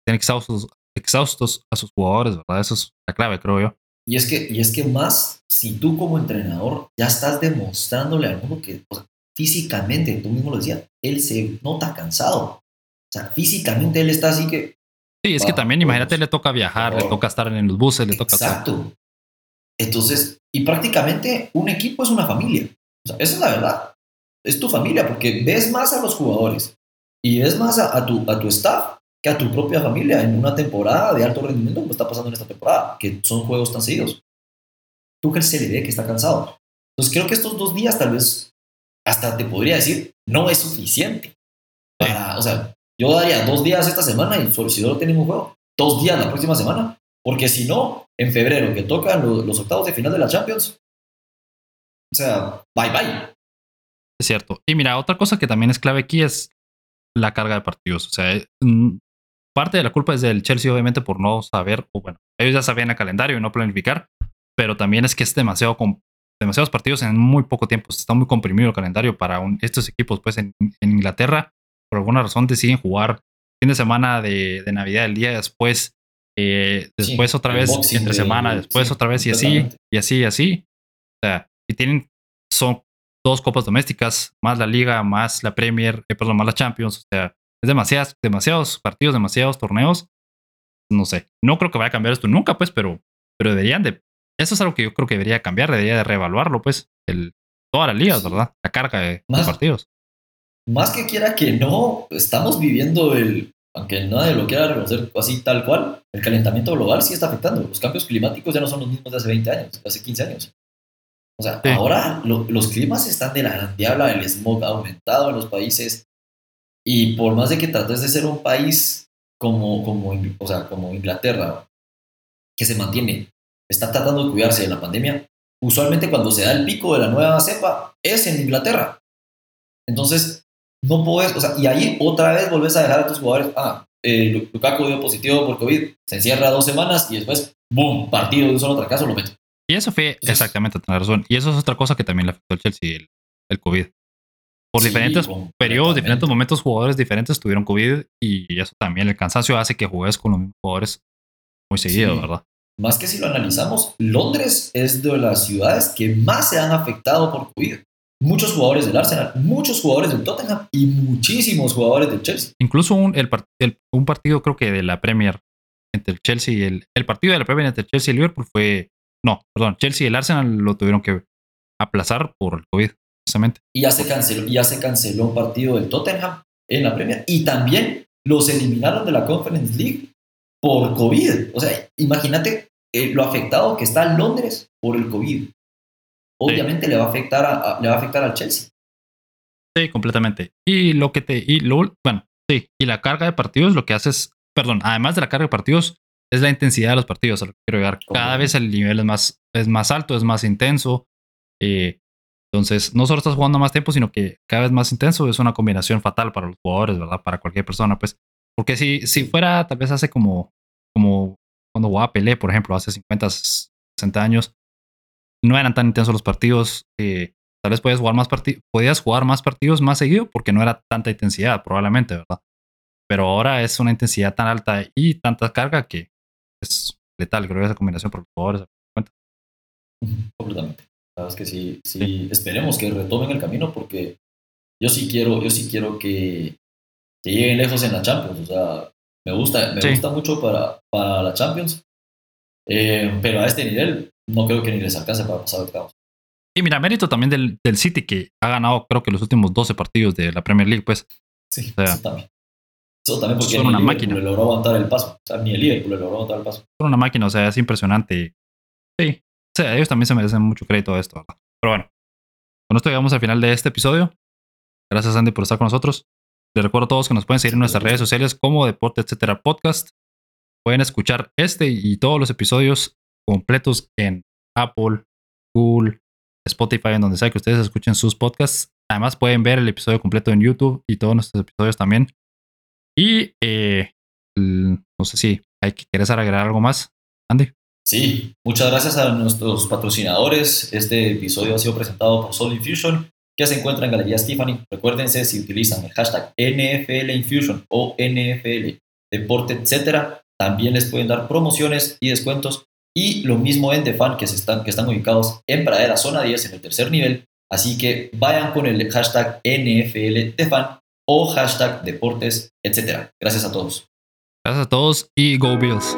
tener exhaustos, exhaustos a sus jugadores, ¿verdad? Eso es la clave, creo yo. Y es que, y es que más, si tú como entrenador ya estás demostrándole al mundo que físicamente, tú mismo lo decías, él se nota cansado. O sea, físicamente él está así que... Sí, es que también, imagínate, le toca viajar, le toca estar en los buses, le toca... Exacto. Entonces, y prácticamente un equipo es una familia. O sea, esa es la verdad. Es tu familia porque ves más a los jugadores y ves más a, tu, a tu staff que a tu propia familia en una temporada de alto rendimiento como está pasando en esta temporada, que son juegos tan seguidos. Tú que se le ve que está cansado. Entonces creo que estos dos días tal vez hasta te podría decir no es suficiente. Para, o sea, yo daría dos días esta semana y solo, si solo tenemos un juego, dos días la próxima semana porque si no, en febrero, que tocan los, octavos de final de la Champions, o sea, bye bye. Es cierto. Y mira, otra cosa que también es clave aquí es la carga de partidos. O sea, eh, mm, parte de la culpa es del Chelsea, obviamente, por no saber, o bueno, ellos ya sabían el calendario y no planificar, pero también es que es demasiado demasiados partidos en muy poco tiempo. Está muy comprimido el calendario para estos equipos. Pues en, Inglaterra, por alguna razón, deciden jugar fin de semana de, de Navidad, el día después eh, después otra vez entre semana, después otra vez y así, y así, y así. O sea, y tienen, son dos copas domésticas, más la liga, más la Premier, eh, perdón, más la Champions. O sea, es demasiadas, demasiados partidos, demasiados torneos. No sé, no creo que vaya a cambiar esto nunca, pues, pero, pero deberían de. Eso es algo que yo creo que debería cambiar, debería de reevaluarlo, pues, el, todas las ligas, ¿verdad? La carga de, Más- partidos. Más que quiera que no, estamos viviendo el, aunque nadie lo quiera reconocer así tal cual, el calentamiento global sí está afectando. Los cambios climáticos ya no son los mismos de hace 20 años, de hace 15 años. O sea, Sí. ahora lo- los climas están de la gran diabla, el smog ha aumentado en los países y por más de que trates de ser un país como, como, o sea, como Inglaterra, que se mantiene, está tratando de cuidarse de la pandemia, usualmente cuando se da el pico de la nueva cepa es en Inglaterra. Entonces, no puedes, o sea, y ahí otra vez volvés a dejar a tus jugadores, ah, eh, Lu- Lukaku dio positivo por COVID, se encierra dos semanas y después, boom, partido de un solo fracaso, lo meto. Y eso fue Entonces- exactamente, tienes razón. Y eso es otra cosa que también le afectó al Chelsea, el, el COVID. Por Sí, diferentes periodos, diferentes momentos, jugadores diferentes tuvieron COVID y eso también, el cansancio hace que juegues con los mismos jugadores muy seguido, Sí. ¿verdad? Más que si lo analizamos, Londres es de las ciudades que más se han afectado por COVID. Muchos jugadores del Arsenal, muchos jugadores del Tottenham y muchísimos jugadores del Chelsea. Incluso un, el, part- el- un partido, creo que de la Premier entre el Chelsea y el, el partido de la Premier entre el Chelsea y el Liverpool fue. No, perdón, Chelsea y el Arsenal lo tuvieron que aplazar por el COVID, precisamente. Y ya se canceló, ya se canceló un partido del Tottenham en la Premier. Y también los eliminaron de la Conference League por COVID. O sea, imagínate eh, lo afectado que está Londres por el COVID. Obviamente le, va a afectar a- a- le va a afectar al Chelsea. Sí, completamente. Y lo que te. Y lo, bueno, sí. Y la carga de partidos lo que hace es. Perdón, además de la carga de partidos, es la intensidad de los partidos. A lo que quiero llegar. Cada vez el nivel es más, es más alto, es más intenso. eh, entonces, no solo estás jugando más tiempo, sino que cada vez más intenso es una combinación fatal para los jugadores, ¿verdad? Para cualquier persona, pues. Porque si, si fuera, tal vez hace como, como cuando jugaba Pelé, por ejemplo, hace 50, 60 años, no eran tan intensos los partidos. eh, tal vez podías jugar más podías jugar más partidos más seguido porque no era tanta intensidad, probablemente, ¿verdad? Pero ahora es una intensidad tan alta y tanta carga que es letal, creo que esa combinación por los jugadores. Completamente. Es que sí, sí, esperemos que retomen el camino porque yo sí quiero, yo sí quiero que, que lleguen lejos en la Champions. O sea, me gusta, me Sí. gusta mucho para, para la Champions. Eh, pero a este nivel no creo que ni les alcance para pasar octavos. Y mira, mérito también del, del City que ha ganado creo que los últimos 12 partidos de la Premier League, pues Sí, sea, eso también. Eso también porque son una el máquina. Logró aguantar el paso. O sea, ni el Liverpool le logró aguantar el paso. son una máquina, o sea, es impresionante. Sí, ellos también se merecen mucho crédito de esto, ¿verdad? Pero bueno, con esto llegamos al final de este episodio. Gracias, Andy, por estar con nosotros. Les recuerdo a todos que nos pueden seguir en nuestras redes sociales como Deporte Etcétera Podcast. Pueden escuchar este y todos los episodios completos en Apple, Google, Spotify, en donde sea que ustedes escuchen sus podcasts. Además, pueden ver el episodio completo en YouTube y todos nuestros episodios también. Y eh, no sé si hay que quieres agregar algo más, Andy. Sí, muchas gracias a nuestros patrocinadores. Este episodio ha sido presentado por Soul Infusion, que se encuentra en Galerías Tiffany. Recuérdense, si utilizan el hashtag NFL Infusion o NFL Deporte, etcétera, también les pueden dar promociones y descuentos. Y lo mismo en Defan, que, están, que están ubicados en Pradera Zona 10, en el tercer nivel. Así que vayan con el hashtag NFL Defan o hashtag Deportes, etcétera. Gracias a todos. Gracias a todos y Go Bills.